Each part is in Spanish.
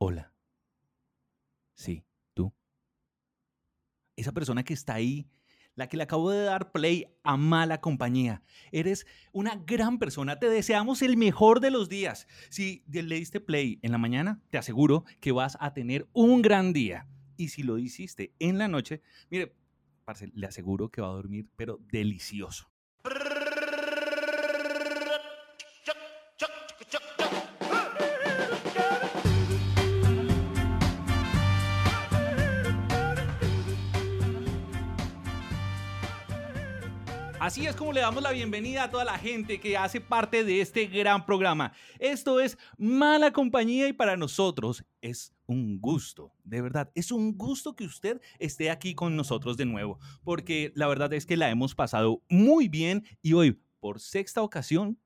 Hola. Sí, tú. Esa persona que está ahí, la que le acabo de dar play a mala compañía. Eres una gran persona. Te deseamos el mejor de los días. Si le diste play en la mañana, te aseguro que vas a tener un gran día. Y si lo hiciste en la noche, mire, parce, le aseguro que va a dormir, pero delicioso. Así es como le damos la bienvenida a toda la gente que hace parte de este gran programa. Esto es Mala Compañía y para nosotros es un gusto, de verdad, es un gusto que usted esté aquí con nosotros de nuevo, porque la verdad es que la hemos pasado muy bien y hoy, por sexta ocasión,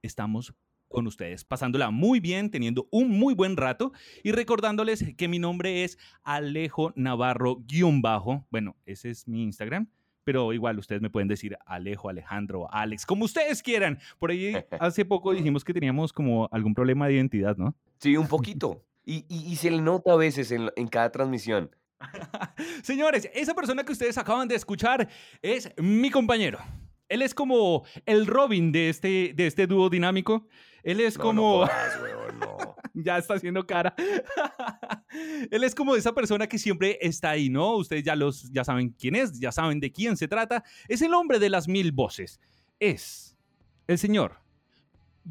estamos con ustedes, pasándola muy bien, teniendo un muy buen rato y recordándoles que mi nombre es Alejo Navarro-bajo, bueno, ese es mi Instagram pero igual ustedes me pueden decir Alejo, Alejandro, Alex, como ustedes quieran. Por ahí hace poco dijimos que teníamos como algún problema de identidad, ¿no? Sí, un poquito. Y, y, se le nota a veces en, en cada transmisión. Señores, esa persona que ustedes acaban de escuchar es mi compañero. Él es como el Robin de este, de este dúo dinámico. Él es como... No, ya está haciendo cara. Él es como esa persona que siempre está ahí, ¿no? Ustedes ya, los, ya saben quién es, ya saben de quién se trata. Es el hombre de las mil voces. Es el señor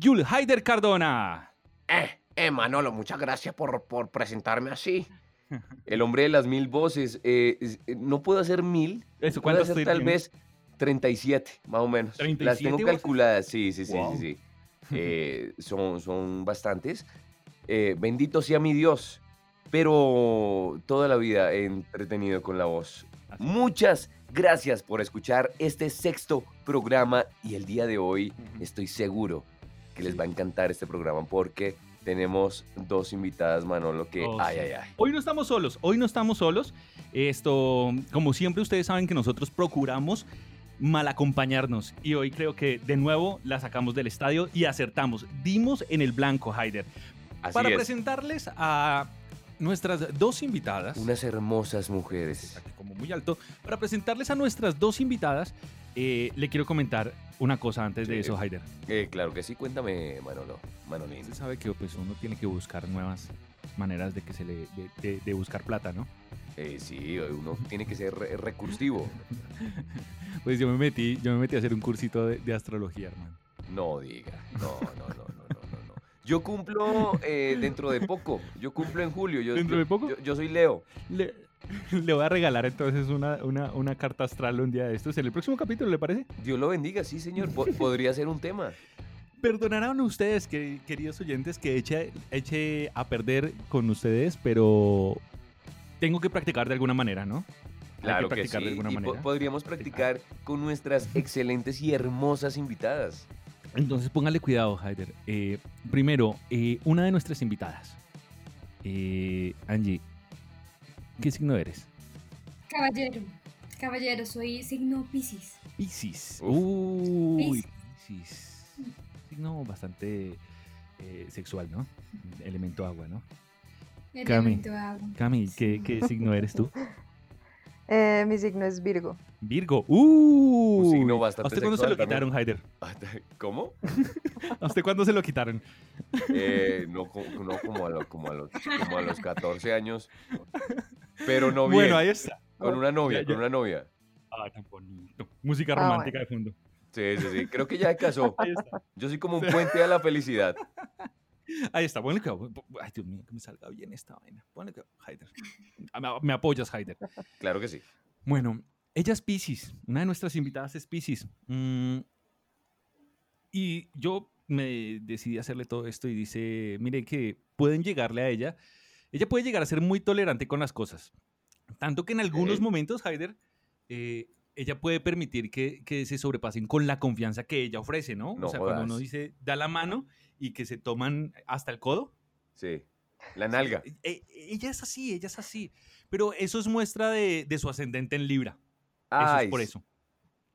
Jules Haider Cardona. Eh, eh, Manolo, muchas gracias por, por presentarme así. El hombre de las mil voces. Eh, eh, no puedo hacer mil. Eso, puedo hacer tal vez 37, más o menos. Las tengo calculadas, sí, sí, sí, sí. sí. Eh, son, son bastantes. Eh, bendito sea mi Dios, pero toda la vida he entretenido con la voz. Muchas gracias por escuchar este sexto programa y el día de hoy estoy seguro que les va a encantar este programa porque tenemos dos invitadas, Manolo, que oh, ay, ay, ay. Hoy no estamos solos, hoy no estamos solos. Esto, como siempre, ustedes saben que nosotros procuramos mal acompañarnos y hoy creo que de nuevo la sacamos del estadio y acertamos. Dimos en el blanco, Haider. Para presentarles a nuestras dos invitadas. Unas hermosas mujeres. Como muy alto. Para presentarles a nuestras dos invitadas, eh, le quiero comentar una cosa antes de eso, Haider. Eh, claro que sí, cuéntame, Manolo. Manolín. Usted sabe que pues, uno tiene que buscar nuevas maneras de que se le de, buscar plata, ¿no? Eh, sí, uno tiene que ser recursivo. pues yo me metí, yo me metí a hacer un cursito de, astrología, hermano. No diga, no, no, no, no. Yo cumplo eh, dentro de poco. Yo cumplo en julio. Yo, ¿Dentro de poco? Yo, soy Leo. Le, voy a regalar entonces una, una, una, carta astral un día de estos. En el próximo capítulo, ¿le parece? Dios lo bendiga, sí, señor. podría ser un tema. Perdonarán ustedes, queridos oyentes, que eche, eche a perder con ustedes, pero tengo que practicar de alguna manera, ¿no? Claro que, practicar de alguna manera. podríamos practicar con nuestras excelentes y hermosas invitadas. Entonces póngale cuidado, Haider. Eh, primero, eh, una de nuestras invitadas. Eh, Angie, ¿qué signo eres? Caballero. Caballero, soy signo Pisces. Pisces. Uy, Pisces signo bastante eh, sexual, ¿no? Elemento agua, ¿no? Elemento agua. Cami, ¿qué, ¿qué signo eres tú? Eh, mi signo es Virgo. Virgo. ¡Uh! Un signo bastante ¿A usted cuándo se lo quitaron, Haider? ¿Cómo? ¿A usted cuándo se lo quitaron? Eh, no, no como, a lo, como, a los, como a los 14 años. Pero no bien. Bueno, ahí está. Con una novia, con una novia. Ah, qué bonito. Música ah, romántica de fondo. Sí, sí, sí. Creo que ya se casó. Yo soy como un puente a la felicidad. Ahí está. Ponle que. Ay, Dios mío, que me salga bien esta vaina. Ponle que. Haider. Ah, me apoyas, Haider. Claro que sí. Bueno, ella es Pisces. Una de nuestras invitadas es Pisces. Mm, y yo me decidí hacerle todo esto y dice: Mire, que pueden llegarle a ella. Ella puede llegar a ser muy tolerante con las cosas. Tanto que en algunos momentos, Haider, eh, ella puede permitir que, que, se sobrepasen con la confianza que ella ofrece, ¿no? o sea, cuando uno dice, da la mano y que se toman hasta el codo. Sí, la nalga. E, ella es así, ella es así. Pero eso es muestra de, de su ascendente en Libra. eso es por eso.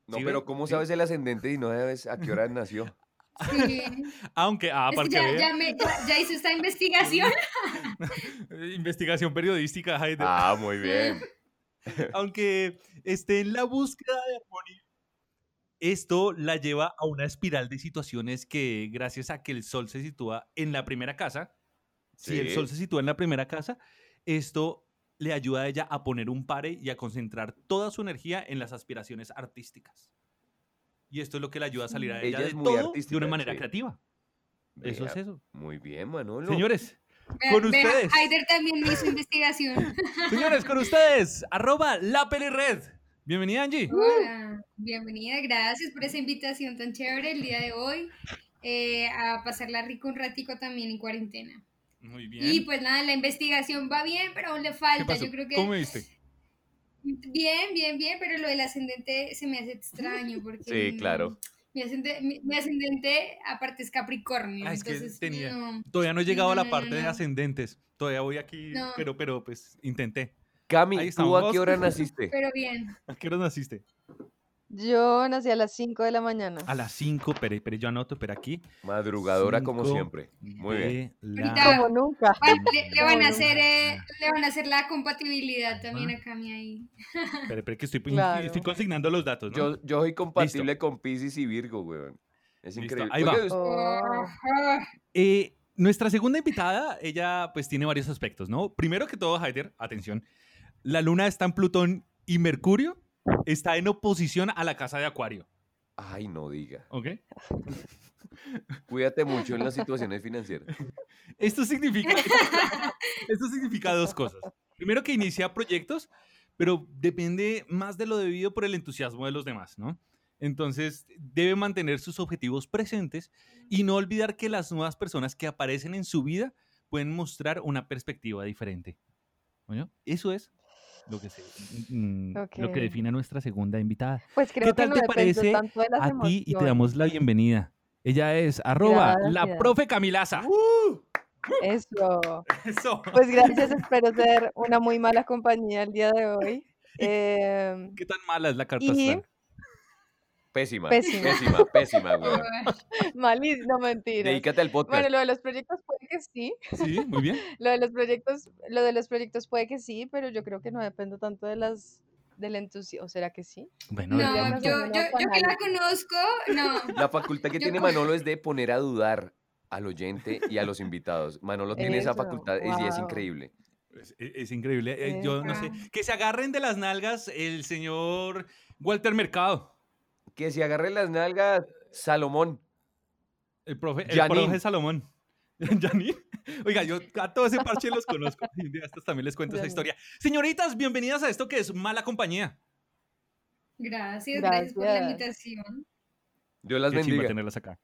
No, pero ¿cómo sabes el ascendente y no sabes a qué hora nació? Sí. Aunque, ah, ya, ya, hizo esta investigación. investigación periodística, Haider. Ah, muy bien. Aunque esté en la búsqueda de armonía, esto la lleva a una espiral de situaciones que gracias a que el sol se sitúa en la primera casa, si el sol se sitúa en la primera casa, esto le ayuda a ella a poner un pare y a concentrar toda su energía en las aspiraciones artísticas. Y esto es lo que le ayuda a salir a ella, de todo de una manera creativa. Eso es eso. Muy bien, Manolo. Señores, con ustedes. Aider también hizo investigación. Señores, con ustedes, arroba la red. Bienvenida, Angie. Hola, bienvenida, gracias por esa invitación tan chévere el día de hoy. Eh, a pasarla rico un ratico también en cuarentena. Muy bien. Y pues nada, la investigación va bien, pero aún le falta. Yo creo que. ¿Cómo me viste? Bien, bien, bien, pero lo del ascendente se me hace extraño porque. Sí, claro. Mi ascendente, aparte es Capricornio. Ah, entonces, todavía no he llegado a la parte de ascendentes. Todavía voy aquí, pero, pero pues intenté. Cami, ¿tú a qué hora naciste? Pero bien. ¿A qué hora naciste? Yo nací a las 5 de la mañana. A las 5, pero, pero yo anoto, pero aquí. Madrugadora como siempre. Muy bien. Como nunca. Le, van a hacer, eh, le van a hacer la compatibilidad también a Cami ahí. Pero, pero que estoy, estoy, consignando los datos, ¿no? Yo, yo soy compatible con Pisces y Virgo, weón. Es increíble. Ahí va. Oh. Eh, nuestra segunda invitada, ella pues tiene varios aspectos, ¿no? Primero que todo, Haider, atención, la luna está en Plutón y Mercurio está en oposición a la casa de Acuario. Ay, no diga. ¿Ok? Cuídate mucho en las situaciones financieras. Esto significa, esto significa dos cosas. Primero que inicia proyectos, pero depende más de lo debido por el entusiasmo de los demás, ¿no? Entonces, debe mantener sus objetivos presentes y no olvidar que las nuevas personas que aparecen en su vida pueden mostrar una perspectiva diferente. ¿Oye? Eso es lo que, mm, lo que define a nuestra segunda invitada. Pues creo ¿Qué tal te parece a ti y te damos la bienvenida? Ella es arroba la profe Camilaza. ¡Uh! Eso. Eso. Pues gracias, espero ser una muy mala compañía el día de hoy. Em, ¿Qué tan mala es la carta y, Pésima, pésima, pésima, güey. Malísimo, no mentira. Dedícate al podcast. Bueno, lo de los proyectos puede que sí. Sí, muy bien. lo de los proyectos, lo de los proyectos puede que sí, pero yo creo que no depende tanto de las del entusiasmo, ¿o será que sí? Bueno, no, yo, yo, yo, que la conozco, no. La facultad que tiene Manolo es de poner a dudar al oyente y a los invitados. Manolo tiene esa facultad y es increíble. Es, increíble. Eh, yo no sé. Que se agarren de las nalgas el señor Walter Mercado que se agarre las nalgas Salomón. El profe, el profe Salomón. ¿Janine? Oiga, yo a todo ese parche los conozco. Y estos también les cuento esa historia. Señoritas, bienvenidas a esto que es Mala Compañía. Gracias, gracias, por la invitación. Dios las bendiga. tenerlas acá.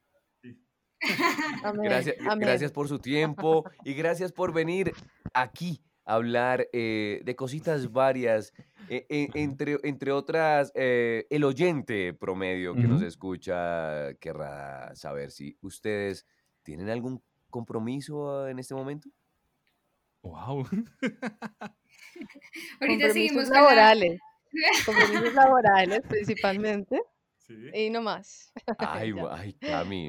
Gracias, gracias por su tiempo y gracias por venir aquí hablar eh, de cositas varias e, e, entre, entre otras, eh, el oyente promedio que nos escucha querrá saber si ustedes tienen algún compromiso en este momento. Wow. Ahorita seguimos laborales. compromisos laborales principalmente. Sí. Y no más. Ay, ay, Cami.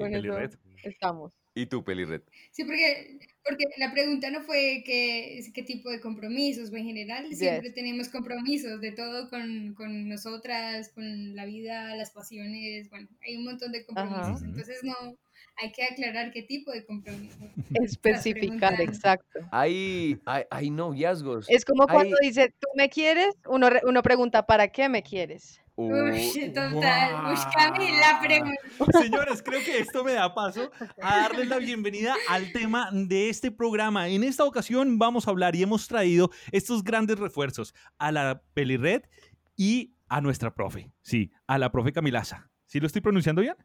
estamos. ¿Y tú, Pelirret? Sí, porque, porque la pregunta no fue qué, qué tipo de compromisos, en general siempre tenemos compromisos de todo con, con, nosotras, con la vida, las pasiones, bueno, hay un montón de compromisos, entonces no, hay que aclarar qué tipo de compromiso. Especificar, exacto. Hay, hay, hay noviazgos. Es como cuando dice, ¿tú me quieres? Uno, uno pregunta, ¿para qué me quieres? Uy, total. la pregunta. Señores, creo que esto me da paso a darles la bienvenida al tema de este programa. En esta ocasión vamos a hablar y hemos traído estos grandes refuerzos a la Pelirred y a nuestra profe. Sí, a la profe Camilaza. ¿Sí lo estoy pronunciando bien?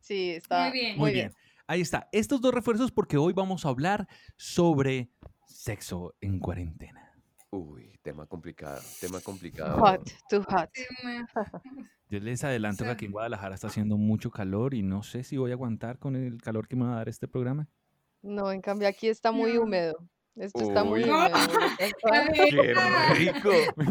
Sí, está muy bien. Muy bien. Ahí está. Estos dos refuerzos porque hoy vamos a hablar sobre sexo en cuarentena. Uy, tema complicado, tema complicado. Hot, too hot. Yo les adelanto que aquí en Guadalajara está haciendo mucho calor y no sé si voy a aguantar con el calor que me va a dar este programa. No, en cambio aquí está muy húmedo. Esto está muy Uy. húmedo. ¡Qué rico!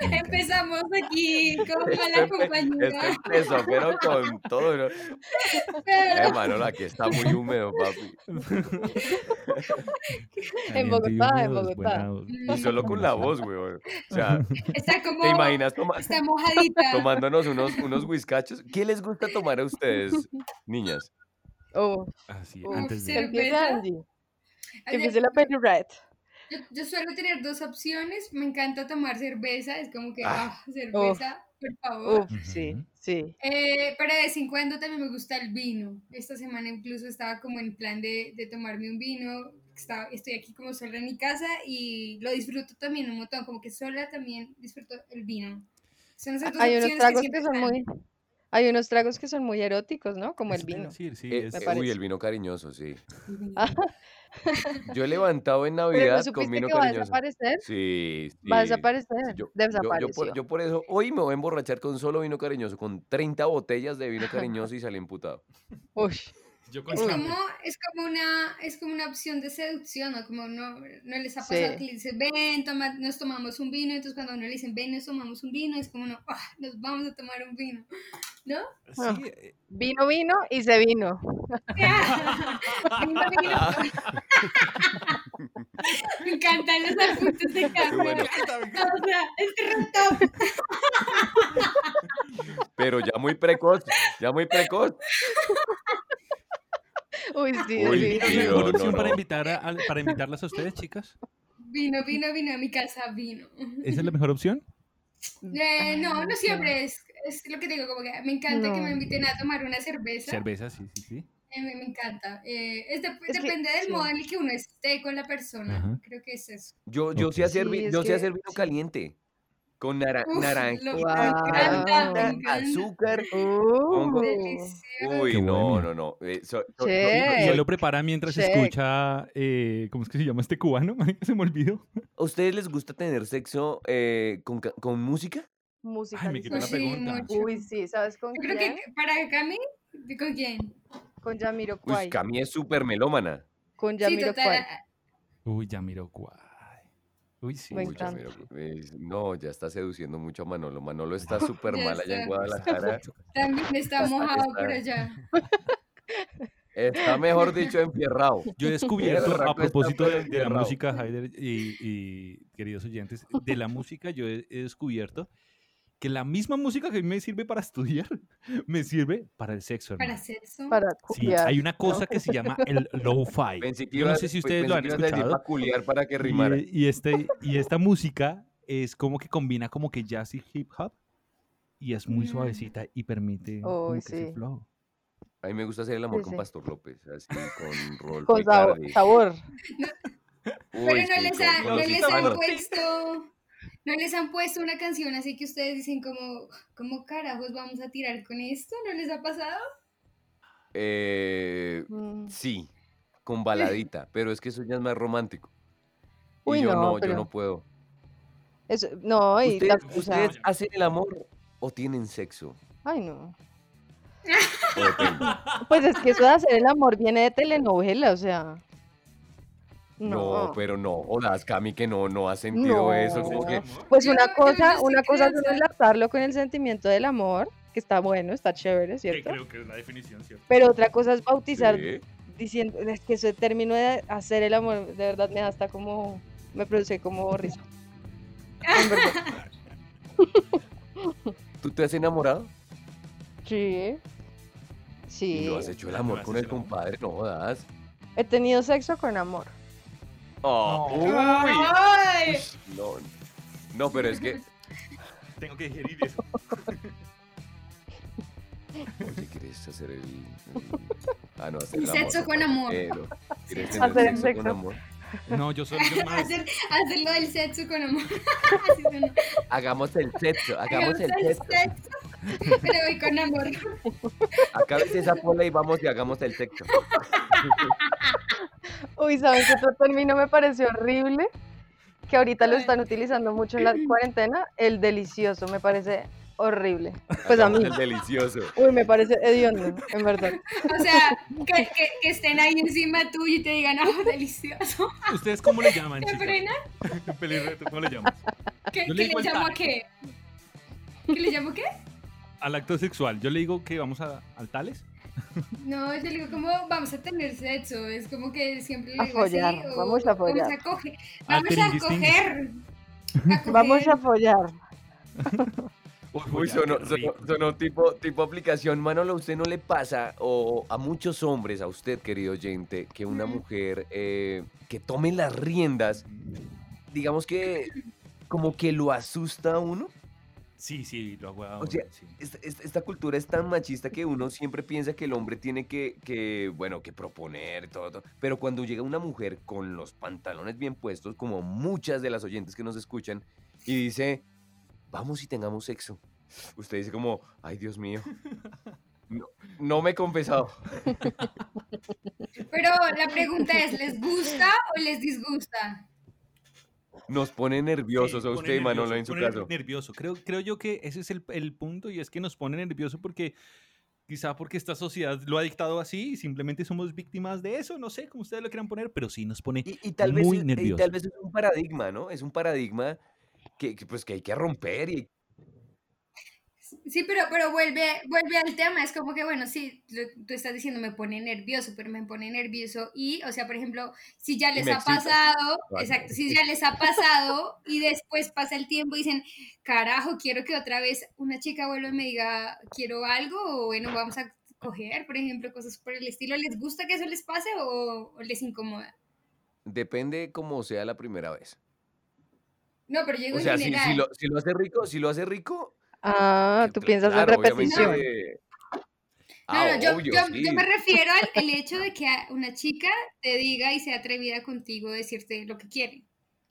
Empezamos aquí con mala compañía. esto empezó, pero con todo. ¿no? Eh, Manolo, aquí está muy húmedo, papi. En Bogotá, en Bogotá. Y solo con la voz, weón. O sea, Está como. ¿te imaginas toma- Está mojadita. tomándonos unos, unos whiskachos? ¿Qué les gusta tomar a ustedes, niñas? Oh, Así, Uf, antes de... que. Que la Penny Red. Yo, yo suelo tener dos opciones. Me encanta tomar cerveza. Es como que, Ah. ah, cerveza, por favor. Uf, sí, sí. Eh, pero de vez en cuando también me gusta el vino. Esta semana incluso estaba como en plan de, de tomarme un vino. Estaba, estoy aquí como sola en mi casa y lo disfruto también un montón. Como que sola también disfruto el vino. Son esas dos Hay unos opciones tragos siempre que son están. muy, hay unos tragos que son muy eróticos, ¿no? Como el Eso vino. decir, sí, Eh, es- uy, el vino cariñoso, sí. Ah, Yo he levantado en Pero Navidad con supiste vino que va a desaparecer. Sí, Va a sí. desaparecer. Sí, yo, yo- yo Desapareció. por, yo por eso hoy me voy a emborrachar con solo vino cariñoso, con 30 botellas de vino cariñoso y salí emputado. Uy, Yo Es como, es como una, es como una opción de seducción, ¿no? Como no, no les ha Sí. pasado que le dicen, ven, toma, nos tomamos un vino, entonces cuando uno le dicen, ven, nos tomamos un vino, es como, no, "Ah, nos vamos a tomar un vino, ¿no? Ah. Sí, eh, vino, vino y se vino. Vino, vino. Me encantan los apuntes de cámara. bueno. O sea, es. Pero ya muy precoz, ya muy precoz. Uy, sí, Uy, sí. ¿es la tío, mejor no, opción para, no. invitar a- para invitarlas a ustedes, chicas? Vino, vino, vino a mi casa, vino. ¿Esa es la mejor opción? Eh, no, no siempre es, es lo que digo, como que me encanta que me No. inviten a tomar una cerveza. Cerveza, sí, sí, sí. Eh, me, me encanta. Eh, es de- Es que- depende del sí. modo en el que uno esté con la persona. Ajá. Creo que es eso. Yo, yo Ok. sé hacer, Sí, yo sé que- hacer vino caliente. Con nara Uf, naranja, Wow. azúcar. Uh, Delicioso. Uy, Qué no, bueno. no, no. eh, so- yo- Y lo prepara mientras Check. escucha, eh, ¿cómo es que se llama este cubano? Se me olvidó. ¿A ustedes les gusta tener sexo eh, con, con música? música. Ay, me quitó la Sí, pregunta. mucho. Uy, sí, ¿sabes con Yo creo que para Cami, ¿con quién? Con Yamiro Uy, Kwai. Cami es súper melómana. Con Sí, Yamiro total. Kwai. a- Uy, ya miro guay. Uy, sí. Me Uy, ya encanta. miro, es- no, ya está seduciendo mucho a Manolo. Manolo está súper Ya mal allá en está. Guadalajara. También está Está- mojado por allá. Está mejor dicho enfierrado. Yo he descubierto, a propósito de, de la música, Haider y, y queridos oyentes, de la música yo he, he descubierto que la misma música que a mí me sirve para estudiar, me sirve para el sexo, Para hermano. sexo. Para Sí, culiar, hay una ¿no? cosa que se llama el lo-fi. Yo no sé si pues, ustedes lo han escuchado. peculiar para que rimara. Y, y este, y esta música es como que combina como que jazz y hip hop y es muy Mm. suavecita y permite como Uy, que ese sí. flow. A mí me gusta hacer el amor Sí, con sí. Pastor López, así con Rolf Con sabor. Sabor. Pero Uy, no sí, les, ha- no les han puesto. No les han puesto una canción así que ustedes dicen como, ¿cómo carajos vamos a tirar con esto? ¿No les ha pasado? Eh, Mm. sí, con baladita, pero es que eso ya es más romántico. Y yo no, no, yo no puedo. Eso- no, y ¿Ustedes, la- o sea, ustedes hacen el amor o tienen sexo? ay no. Pues es que eso de hacer el amor viene de telenovela, o sea. No, No, pero no, Odas, Cami, que no, no ha sentido eso, como que Pues una cosa, una cosa es enlazarlo con el sentimiento del amor, que está bueno, está chévere, Que ¿cierto? creo que es la definición, ¿cierto? Pero otra cosa es bautizar sí, diciendo, es que ese término de hacer el amor, de verdad me da hasta como, me produce como risa. ¿tú te has enamorado? Sí. Y Sí. no has hecho el amor has con el compadre, no Odas. He tenido sexo con amor. Oh, No. uy. ¡Ay! No, no, pero es que. Tengo que digerir eso. Oye, ¿quieres hacer el. el- Ah, no, hacer El el amor. sexo con amor. Pero, ¿Quieres Sexo. tener Hacer el sexo con sexo. amor? No, yo soy yo más. Hacer, hacerlo del sexo con amor. Hagamos el sexo, hagamos el Hagamos sexo. Pero hoy con amor. Acábese esa pola y vamos y hagamos el sexo. Uy, ¿saben qué otro término me pareció horrible? Que ahorita lo están utilizando mucho en la cuarentena, el delicioso, me parece horrible. Pues a mí. Es delicioso. Uy, me parece hediondo, en verdad. O sea, que, que, estén ahí encima tuyo y te digan, oh, delicioso. ¿Ustedes cómo le llaman, ¿Te frena? ¿Cómo le llamas? ¿Qué, ¿qué le, llamo a qué? ¿Qué le llamo qué? Al acto sexual. Yo le digo que vamos a, al tales. No, yo le digo, ¿cómo vamos a tener sexo? Es como que siempre le digo así. vamos a follar. Vamos a coger. Vamos a coger. Vamos a follar. Uy, sonó, tipo, tipo aplicación. Manolo, ¿a usted no le pasa, o a muchos hombres, a usted, querido oyente, que una mujer eh, que tome las riendas, digamos que como que lo asusta a uno? Sí, sí, lo hago. O sea, esta, cultura es tan machista que uno siempre piensa que el hombre tiene que, que, bueno, que proponer todo, todo. Pero cuando llega una mujer con los pantalones bien puestos, como muchas de las oyentes que nos escuchan, y dice, vamos y tengamos sexo. Usted dice como, ay Dios mío, no, me he confesado. Pero la pregunta es, ¿les gusta o les disgusta? Nos pone nerviosos a usted y Manolo en su caso. Nervioso. Creo, creo yo que ese es el, el, punto y es que nos pone nervioso porque quizá porque esta sociedad lo ha dictado así y simplemente somos víctimas de eso, no sé cómo ustedes lo quieran poner, pero sí nos pone y, tal muy nervioso. Y tal vez es un paradigma, ¿no? Es un paradigma que, pues, que hay que romper y Sí, pero, pero vuelve, vuelve al tema, es como que, bueno, sí, tú estás diciendo me pone nervioso, pero me pone nervioso y, o sea, por ejemplo, si ya les ha pasado, exacto, si ya les ha pasado y después pasa el tiempo y dicen, carajo, quiero que otra vez una chica vuelva y me diga, quiero algo, o bueno, vamos a coger, por ejemplo, cosas por el estilo, ¿les gusta que eso les pase o, les incomoda? Depende cómo sea la primera vez. No, pero yo o sea, si, lo, si, lo, hace rico, si lo hace rico, Ah, tú piensas en repetición. Ah, yo, me refiero al hecho de que una chica te diga y sea atrevida contigo decirte lo que quiere.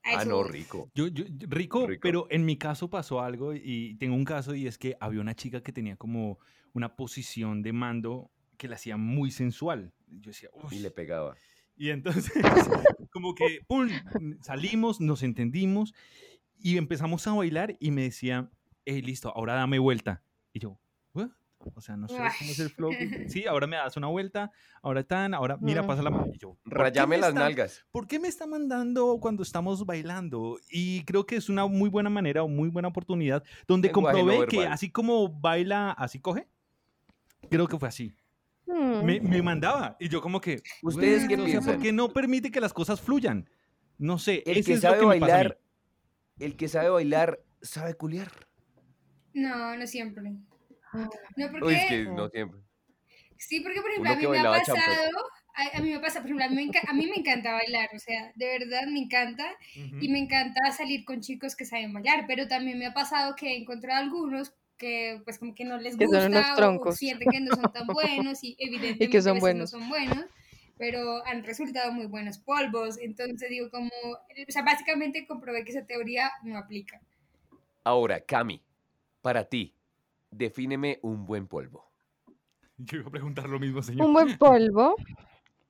Ah, no, rico. Yo, rico, pero en mi caso pasó algo y tengo un caso y es que había una chica que tenía como una posición de mando que la hacía muy sensual. Yo decía, Y le pegaba. Y entonces, como que, ¡pum! Salimos, nos entendimos y empezamos a bailar y me decía, hey, listo, ahora dame vuelta. Y yo, ¿what? O sea, no sé cómo es el flow. Sí, ahora me das una vuelta, ahora tan, ahora mira, pasa la mano. Y yo, Rayame las nalgas. ¿Por qué me está mandando cuando estamos bailando? Y creo que es una muy buena manera o muy buena oportunidad donde comprobé que así como baila, así coge. Creo que fue así. Me, me, hmm. mandaba y yo como que ustedes qué piensan? ¿por qué no permite que las cosas fluyan? No sé, el que sabe bailar, el que sabe bailar sabe culiar. No, no siempre. Ah. No, porque... Uy, es que no siempre. Sí, porque por ejemplo, a mí me ha pasado, a, mí me pasa, por ejemplo, a mí, me encanta bailar, o sea, de verdad me encanta y me encanta salir con chicos que saben bailar, pero también me ha pasado que he encontrado algunos que pues como que no les gusta o, sienten que no son tan buenos y evidentemente que son buenos. no son buenos pero han resultado muy buenos polvos, entonces digo como, o sea, básicamente comprobé que esa teoría no aplica. Ahora, Cami, para ti, defíneme un buen polvo. Yo iba a preguntar lo mismo, señor. Un buen polvo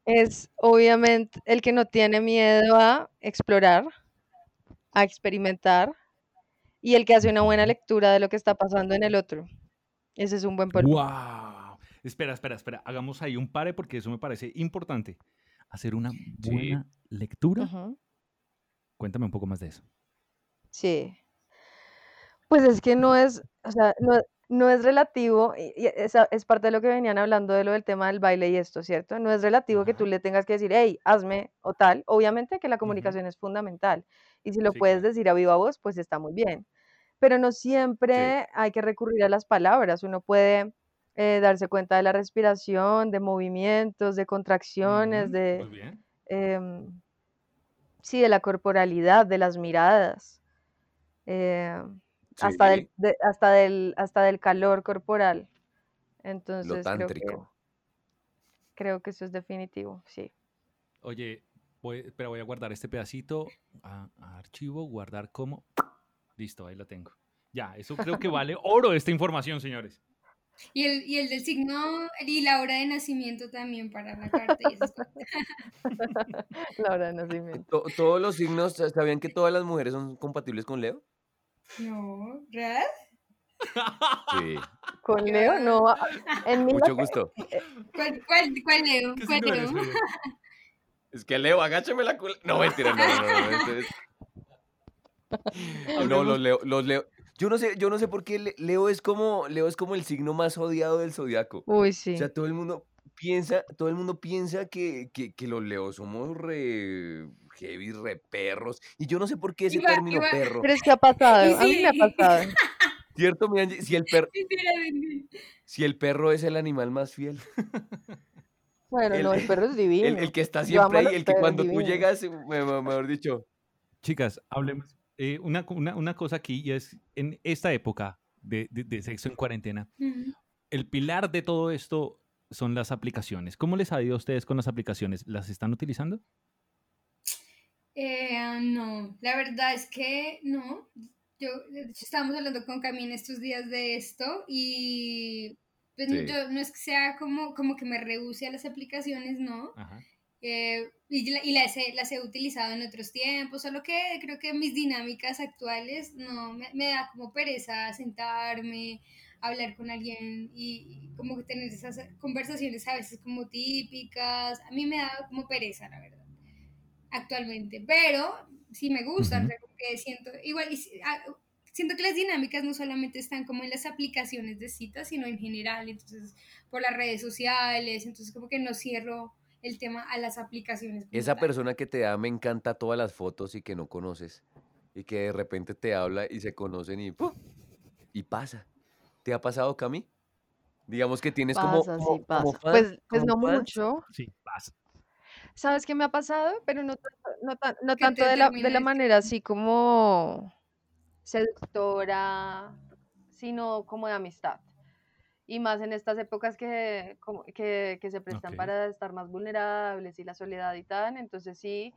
es obviamente el que no tiene miedo a explorar, a experimentar y el que hace una buena lectura de lo que está pasando en el otro. Ese es un buen polvo. ¡Wow! Espera, espera, espera. Hagamos ahí un pare porque eso me parece importante. Hacer una buena lectura. Cuéntame un poco más de eso. Sí. Pues es que no es, o sea, no, es relativo, y, es, parte de lo que venían hablando de lo del tema del baile y esto, ¿cierto? No es relativo que tú le tengas que decir, hey, hazme o tal. Obviamente que la comunicación es fundamental. Y si lo puedes decir a viva voz, pues está muy bien. Pero no siempre hay que recurrir a las palabras. Uno puede eh, darse cuenta de la respiración, de movimientos, de contracciones, de... Em, sí, de la corporalidad, de las miradas. Eh, hasta, del, hasta, del, hasta del calor corporal. Entonces, Lo tántrico. Creo que, eso es definitivo, sí. Oye, voy, pero voy a guardar este pedacito a, archivo, guardar como. Listo, ahí lo tengo. Ya, eso creo que vale oro esta información, señores. Y el, y el del signo y la hora de nacimiento también para la carta. Y esas cosas. la hora de nacimiento. ¿Todos los signos sabían que todas las mujeres son compatibles con Leo? No, ¿real? Sí. Con Leo, no. En Mucho gusto. ¿Cuál, cuál, cuál Leo? ¿Cuál Leo? Es que Leo, agáchame la cola. No, mentira, no, no, no. No, los Leo, los Leo. Yo no sé, yo no sé por qué Leo es como, Leo es como el signo más odiado del zodiaco. Uy, sí. O sea, todo el mundo piensa, todo el mundo piensa que, que, que los Leos somos re heavy, re perros. Y yo no sé por qué ese término perro. Pero es que ha pasado, a mí me ha pasado. ¿Cierto, Si el perro. Si el perro es el animal más fiel. Bueno, no, el perro es divino. El, que está siempre ahí, el que cuando tú llegas, mejor dicho. Chicas, hablemos. Eh, una, una, cosa aquí, y es en esta época de, de, sexo en cuarentena, el pilar de todo esto son las aplicaciones. ¿Cómo les ha ido a ustedes con las aplicaciones? ¿Las están utilizando? Eh, no, la verdad es que no. Yo, estábamos hablando con Camila estos días de esto y pues, yo, no es que sea como, como que me rehúse a las aplicaciones, no. Eh, y, y las, he, las, he, utilizado en otros tiempos, solo que creo que mis dinámicas actuales no me, me da como pereza sentarme, hablar con alguien y, como que tener esas conversaciones a veces como típicas. A mí me da como pereza, la verdad, actualmente. Pero sí me gustan, porque siento, igual, ah, siento que las dinámicas no solamente están como en las aplicaciones de citas, sino en general, entonces por las redes sociales, entonces como que no cierro el tema a las aplicaciones. Esa persona que te da me encanta todas las fotos y que no conoces y que de repente te habla y se conocen y y pasa. ¿Te ha pasado, Cami? Digamos que tienes como, sí, pasa. pues, pues no mucho. Sí, pasa. ¿Sabes qué me ha pasado? Pero no, no, no tanto de la, de la manera así como seductora, sino como de amistad. Y más en estas épocas que, como, que, que, se prestan para estar más vulnerables y la soledad y tal. Entonces sí,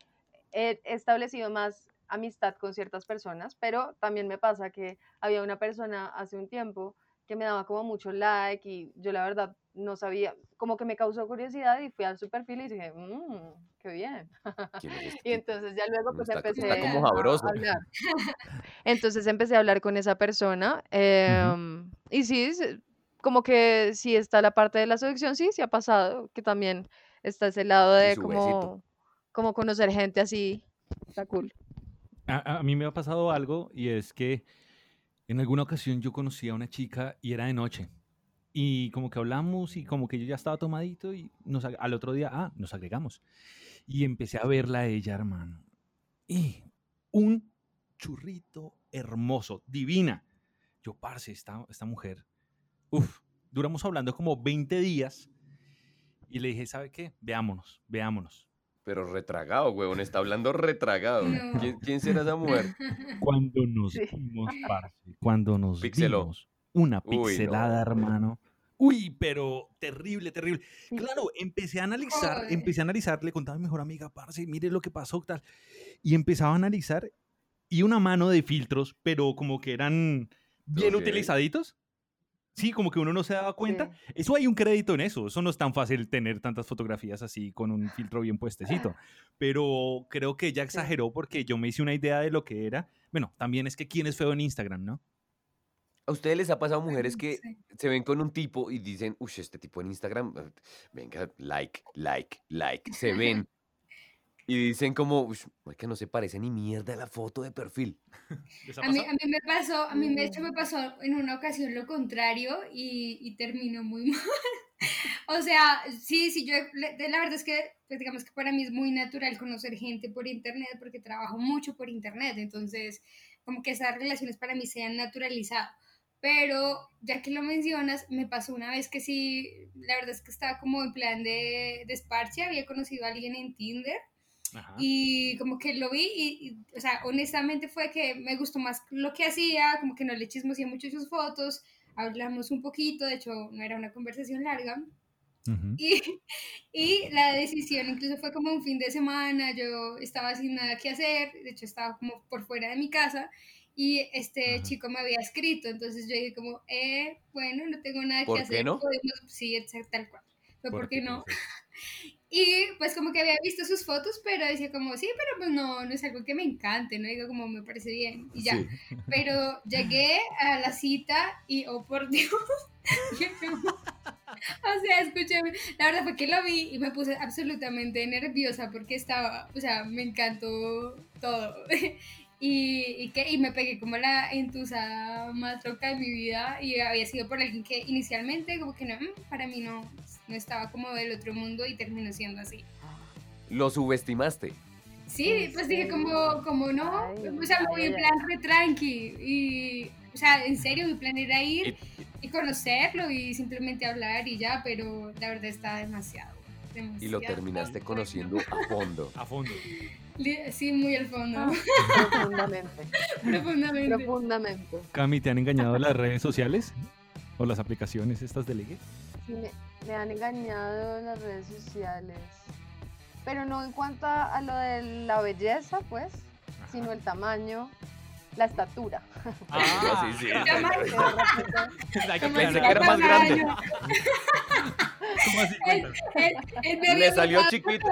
he establecido más amistad con ciertas personas, pero también me pasa que había una persona hace un tiempo que me daba como mucho like y yo la verdad no sabía, como que me causó curiosidad y fui a su perfil y dije, mmm, qué bien. Este y entonces ya luego pues empecé como a hablar. Entonces empecé a hablar con esa persona em, y sí, como que sí está la parte de la seducción, sí, sí ha pasado, que también está ese lado de como, como conocer gente así, está cool. A, a mí me ha pasado algo y es que en alguna ocasión yo conocí a una chica y era de noche. Y como que hablamos y como que yo ya estaba tomadito y nos, al otro día, ah, nos agregamos. Y empecé a verla a ella, hermano. Y un churrito hermoso, divina. Yo, parce, esta, esta mujer. Uf, duramos hablando como 20 días. Y le dije, ¿sabe qué? Veámonos, veámonos. Pero retragado, huevón, está hablando retragado. ¿Quién, será esa mujer? Cuando nos vimos, parce, cuando nos vimos, una pixelada, hermano. Uy, pero terrible, terrible. Claro, empecé a analizar, empecé a analizar, le contaba a mi mejor amiga, parce, mire lo que pasó, tal. Y empezaba a analizar y una mano de filtros, pero como que eran bien utilizaditos. Sí, como que uno no se daba cuenta. Eso hay un crédito en eso. Eso no es tan fácil tener tantas fotografías así con un filtro bien puestecito. Pero creo que ya exageró porque yo me hice una idea de lo que era. Bueno, también es que quién es feo en Instagram, ¿no? ¿A ustedes les ha pasado mujeres que se ven con un tipo y dicen, uy, este tipo en Instagram, venga, like, like, like, se ven y dicen como, que no se parece ni mierda a la foto de perfil. A mí, a mí, me pasó, a mí de hecho me pasó en una ocasión lo contrario y, y terminó muy mal. o sea, sí, sí, yo, la verdad es que, pues, digamos que para mí es muy natural conocer gente por internet porque trabajo mucho por internet, entonces como que esas relaciones para mí se han naturalizado. Pero ya que lo mencionas, me pasó una vez que sí, la verdad es que estaba como en plan de, de había conocido a alguien en Tinder y como que lo vi y, o sea, honestamente fue que me gustó más lo que hacía, como que no le chismoseé mucho sus fotos, hablamos un poquito, de hecho no era una conversación larga. y, y, la decisión incluso fue como un fin de semana, yo estaba sin nada que hacer, de hecho estaba como por fuera de mi casa y este chico me había escrito, entonces yo dije como, eh, bueno, no tengo nada que hacer, no? podemos, sí, tal cual, pero ¿por, qué no? Y pues como que había visto sus fotos, pero decía como, sí, pero pues no, no es algo que me encante, no digo como me parece bien y ya. Pero llegué a la cita y, oh por Dios, o sea, escúchame, la verdad fue que lo vi y me puse absolutamente nerviosa porque estaba, o sea, me encantó todo. Y, y, que, y me pegué como la entusa más loca de mi vida y había sido por alguien que inicialmente como que no, mm, para mí no, no estaba como del otro mundo y terminó siendo así. ¿Lo subestimaste? Sí, pues dije como, como no, o sea, muy en plan re tranqui y, o sea, en serio mi plan era ir y conocerlo y simplemente hablar y ya, pero la verdad está demasiado. demasiado y lo terminaste conociendo a fondo. A fondo. Sí, muy al fondo. Ah, profundamente. Profundamente. Profundamente. Cami, ¿te han engañado las redes sociales? ¿O las aplicaciones estas de ligue? Sí, me, han engañado en las redes sociales. Pero no en cuanto a, lo de la belleza, pues, sino el tamaño, la estatura. Ah, sí, sí. El tamaño. Pensé que era más grande. ¿Cómo así? Le salió chiquito.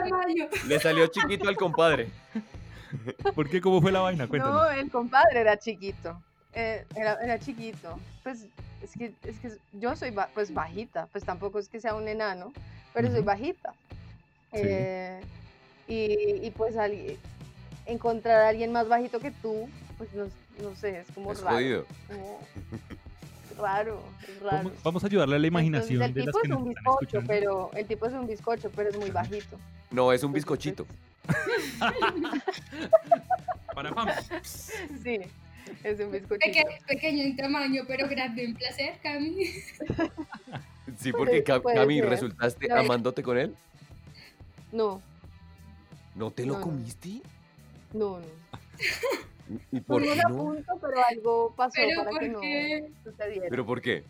Le salió chiquito al compadre. ¿Por qué? ¿Cómo fue la vaina? Cuéntanos. No, el compadre era chiquito. Eh, era, era, chiquito. Pues es que, es que yo soy pues bajita, pues tampoco es que sea un enano, pero soy bajita. Eh, y, y, pues encontrar a alguien más bajito que tú, pues no, no sé, es como es raro. Jodido. Como, raro, es raro. Vamos a ayudarle a la imaginación Entonces, el de tipo las que es un bizcocho, pero el tipo es un bizcocho, pero es muy bajito. No, es un bizcochito. Para fama. Sí, es un bizcochito. Peque, pequeño en tamaño, pero grande en placer, Cami. Sí, porque Cami, ser. ¿resultaste No. amándote con él? No, ¿No te lo No, no. comiste? no, no. ¿Y por qué a no? punto, pero algo pasó Pero para que ¿por no qué? sucediera. ¿Pero por qué?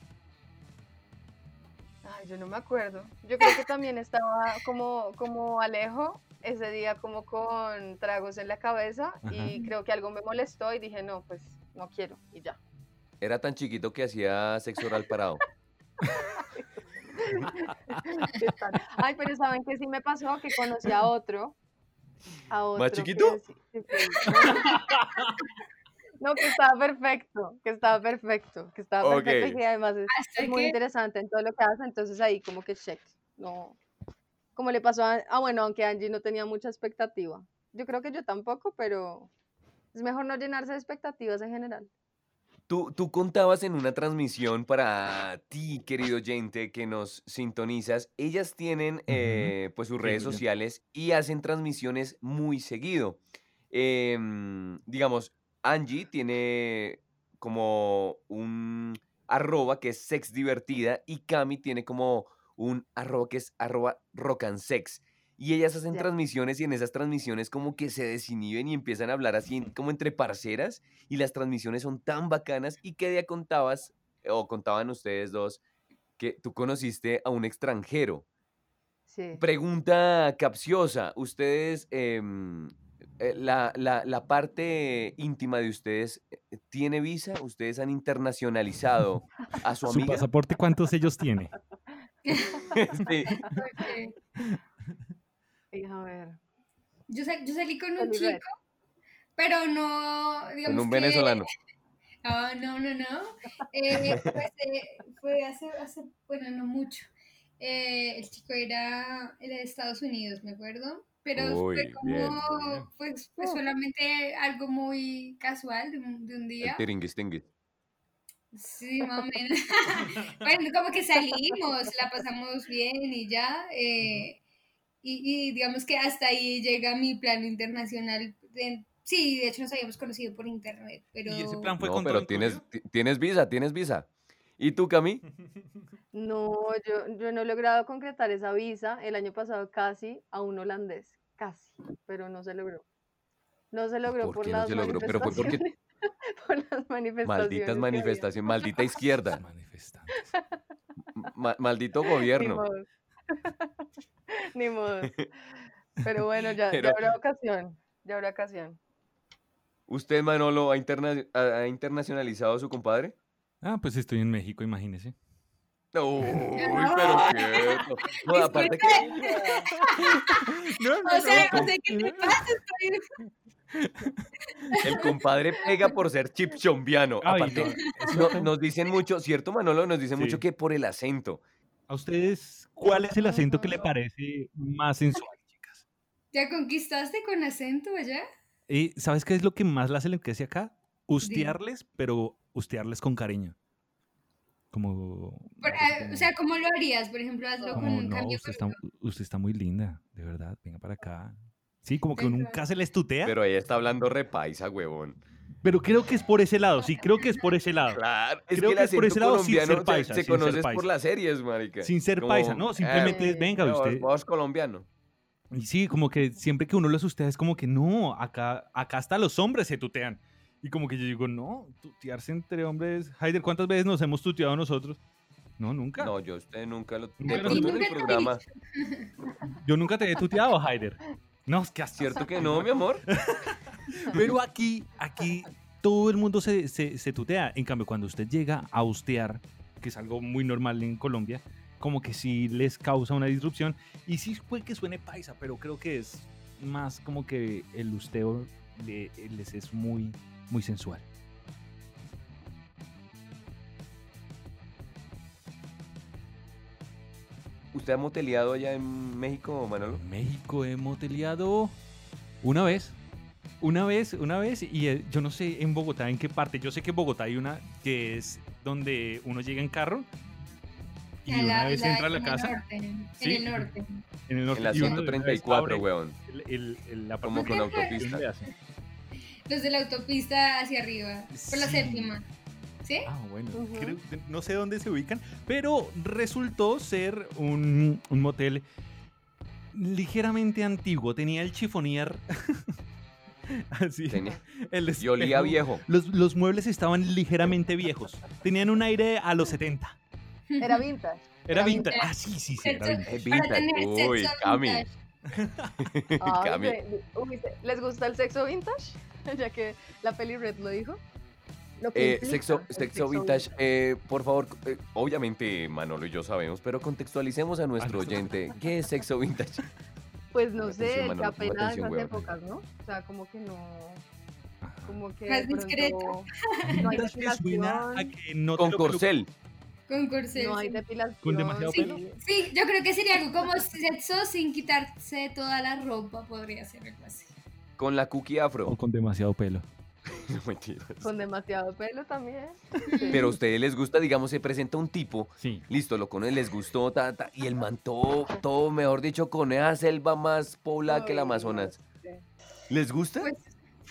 Ay, yo no me acuerdo. Yo creo que también estaba como, como Alejo ese día como con tragos en la cabeza y creo que algo me molestó y dije, no, pues no quiero y ya. Era tan chiquito que hacía sexo oral parado. Ay, pero ¿saben qué sí me pasó? Que conocí a otro. A otro ¿Más que chiquito? sí- sí fue- No, que estaba perfecto, que estaba perfecto, que estaba perfecto y además es, Hasta es muy que interesante en todo lo que hace, entonces ahí como que check, no, como le pasó a, ah bueno, aunque Angie no tenía mucha expectativa, yo creo que yo tampoco, pero es mejor no llenarse de expectativas en general. Tú, tú contabas en una transmisión para ti, querido oyente, que nos sintonizas. Ellas tienen eh, pues sus redes sociales y hacen transmisiones muy seguido. Em, digamos, Angie tiene como un arroba que es sex divertida y Cami tiene como un arroba que es arroba rock and sex. Y ellas hacen transmisiones y en esas transmisiones como que se desinhiben y empiezan a hablar así como entre parceras y las transmisiones son tan bacanas y que día contabas o contaban ustedes dos que tú conociste a un extranjero. Sí. Pregunta capciosa, ustedes, em, eh, la, la- la parte íntima de ustedes, eh, ¿tiene visa? ¿Ustedes han internacionalizado a su ¿Su amiga? pasaporte cuántos sellos tiene? Sí. Porque A ver. yo, sal- yo salí con un chico, pero no, digamos Con un que- venezolano. Ah, no, no, no. Eh, pues, eh, fue hace, hace, bueno, no mucho. Eh, el chico era, era de Estados Unidos, me acuerdo. Pero Uy, fue bien, como, bien. pues, fue Oh. solamente algo muy casual de un, de un El día. tiringuis tinguis. Sí, más o menos. bueno, como que salimos, la pasamos bien y ya. eh, y, y digamos que hasta ahí llega mi plano internacional. de- sí, de hecho nos habíamos conocido por internet, pero... ¿Y ese plan fue No, con pero tienes, tienes visa, tienes visa. ¿Y tú, Cami? No, yo, yo no he logrado concretar esa visa. El año pasado casi a un holandés, casi, pero no se logró. No se logró ¿Por por, qué no las se logró? Pero fue porque- manifestaciones. por las manifestaciones. Malditas manifestaciones, maldita izquierda, Manifestantes. ma- maldito Ni gobierno. modo. Ni modo. Pero bueno, ya, Pero- ya habrá ocasión. Ya habrá ocasión. ¿Usted, Manolo, ha, interna- ha- ha internacionalizado a su compadre? Ah, pues estoy en México, imagínese. Uy, pero qué. No, aparte que. No, no, o sea, no sé qué te pasa. El compadre pega por ser chipchombiano. Aparte, nos dicen mucho, ¿cierto, Manolo? Nos dicen mucho que por el acento. ¿A ustedes cuál es el acento que le parece más sensual, chicas? ¿Ya conquistaste con acento allá? ¿Y sabes qué es lo que más la hace que acá? Ustearles, pero ustearles con cariño. Como, ah, O sea, ¿cómo lo harías? Por ejemplo, hazlo con un cambio. Usted está, usted está muy linda, de verdad. Venga para acá. Sí, como que nunca se les tutea. Pero ella está hablando repaisa, huevón. Pero creo que es por ese lado, sí, creo que es por ese lado. Claro, es creo que, es por ese lado sin ser paisa. Se, conoce por las series, marica. Sin ser paisa, ¿no? Simplemente, venga usted. Vos colombiano. Y sí, como que siempre que uno lo asustea es como que no, acá, acá hasta los hombres se tutean. Y como que yo digo, no, tutearse entre hombres. Haider, ¿cuántas veces nos hemos tuteado nosotros? No, nunca. No, yo usted nunca lo. De pronto en el programa. Yo nunca te he tuteado, Haider. No, es que cierto que no, mi amor. Pero aquí, aquí todo el mundo se, se, tutea. En cambio, cuando usted llega a hostear, que es algo muy normal en Colombia, como que sí les causa una disrupción. Y sí puede que suene paisa, pero creo que es más como que el usteo les es muy, muy sensual. ¿Usted ha moteleado allá en México, Manolo? En México he moteleado una vez. Una vez, una vez, y eh, yo no sé en Bogotá en qué parte. Yo sé que en Bogotá hay una que es donde uno llega en carro y una vez entra a la casa. en el norte. En el norte. En la 134, weón. la Como con autopista. Los de la autopista hacia arriba, por la séptima. Ah, bueno, no sé dónde se ubican, pero resultó ser un, motel ligeramente antiguo. Tenía el chifonier. Así. Tenía. El y olía viejo. Los, muebles estaban ligeramente viejos. Tenían un aire a los 70. Era vintage. Era vintage. Ah, sí, sí, sí. Era vintage. Uy, Cami. Cami. ¿Les gusta el sexo vintage? ya que la peli Red lo dijo. Eh, sexo, sexo, vintage, eh, por favor, eh, obviamente Manolo y yo sabemos, pero contextualicemos a nuestro oyente. ¿Qué es sexo vintage? Pues no sé, que apenas en esas épocas, ¿no? O sea, como que no. Como que. Más discreto. No hay depilación. Con corcel. Con corcel. No hay depilación. ¿Con demasiado sí, pelo? Sí, yo creo que sería algo como sexo sin quitarse toda la ropa, podría ser algo así. Con la cookie afro. O con demasiado pelo. no mentiras. Con demasiado pelo también. Pero a ustedes les gusta, digamos, se presenta un tipo, sí. listo, lo con él les gustó, ta, y el man todo, mejor dicho, con esa selva más poblada que el Amazonas. ¿Les gusta? Pues,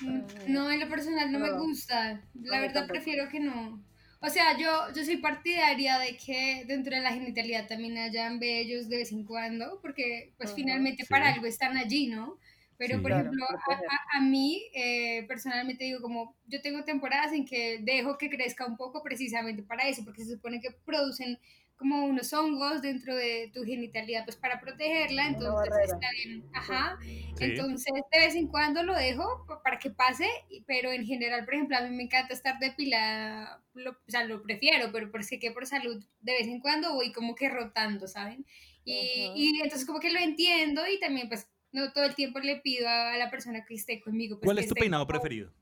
mm, no, en lo personal no, me gusta. La verdad prefiero que no. O sea, yo, yo soy partidaria de que dentro de la genitalidad también hayan bellos de vez en cuando, porque pues finalmente para algo están allí, ¿no? Pero, por ejemplo, a, a, mí eh, personalmente digo como, yo tengo temporadas en que dejo que crezca un poco precisamente para eso, porque se supone que producen como unos hongos dentro de tu genitalidad, pues para protegerla, entonces está bien, ajá, entonces de vez en cuando lo dejo para que pase, pero en general, por ejemplo, a mí me encanta estar depilada, lo, o sea, lo prefiero, pero por si que por salud, de vez en cuando voy como que rotando, ¿saben? Y, y entonces como que lo entiendo y también pues no todo el tiempo le pido a la persona que esté conmigo. Pues, ¿Cuál es tu peinado preferido?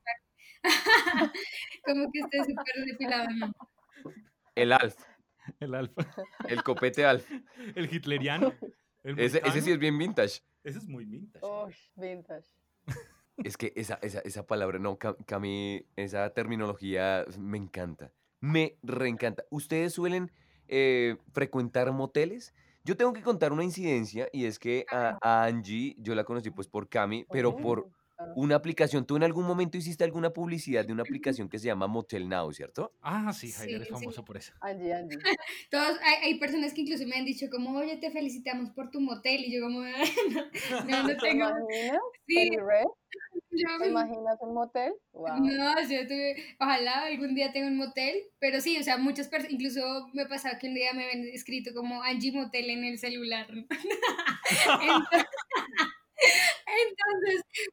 como que esté súper depilado, El alf. El alf. El copete alf. El hitleriano. ese, ese, sí es bien vintage. Ese es muy vintage. Oh, vintage. Es que esa, esa, esa palabra, no, Cami, esa terminología me encanta. Me reencanta. ¿Ustedes suelen eh, frecuentar moteles? Yo tengo que contar una incidencia y es que a, Angie yo la conocí pues por Cami, pero por. Una aplicación. ¿Tú en algún momento hiciste alguna publicidad de una aplicación que se llama Motel Now, cierto? Ah, sí, Javier es famoso por eso. Angie, Angie. Todos, hay, personas que incluso me han dicho como, oye, te felicitamos por tu motel. Y yo como, no, no, tengo... Sí. ¿Te imaginas un motel? No, yo tuve, ojalá algún día tenga un motel, pero sí, o sea, muchas personas, incluso me pasaba que un día me habían escrito como Angie Motel en el celular. Entonces,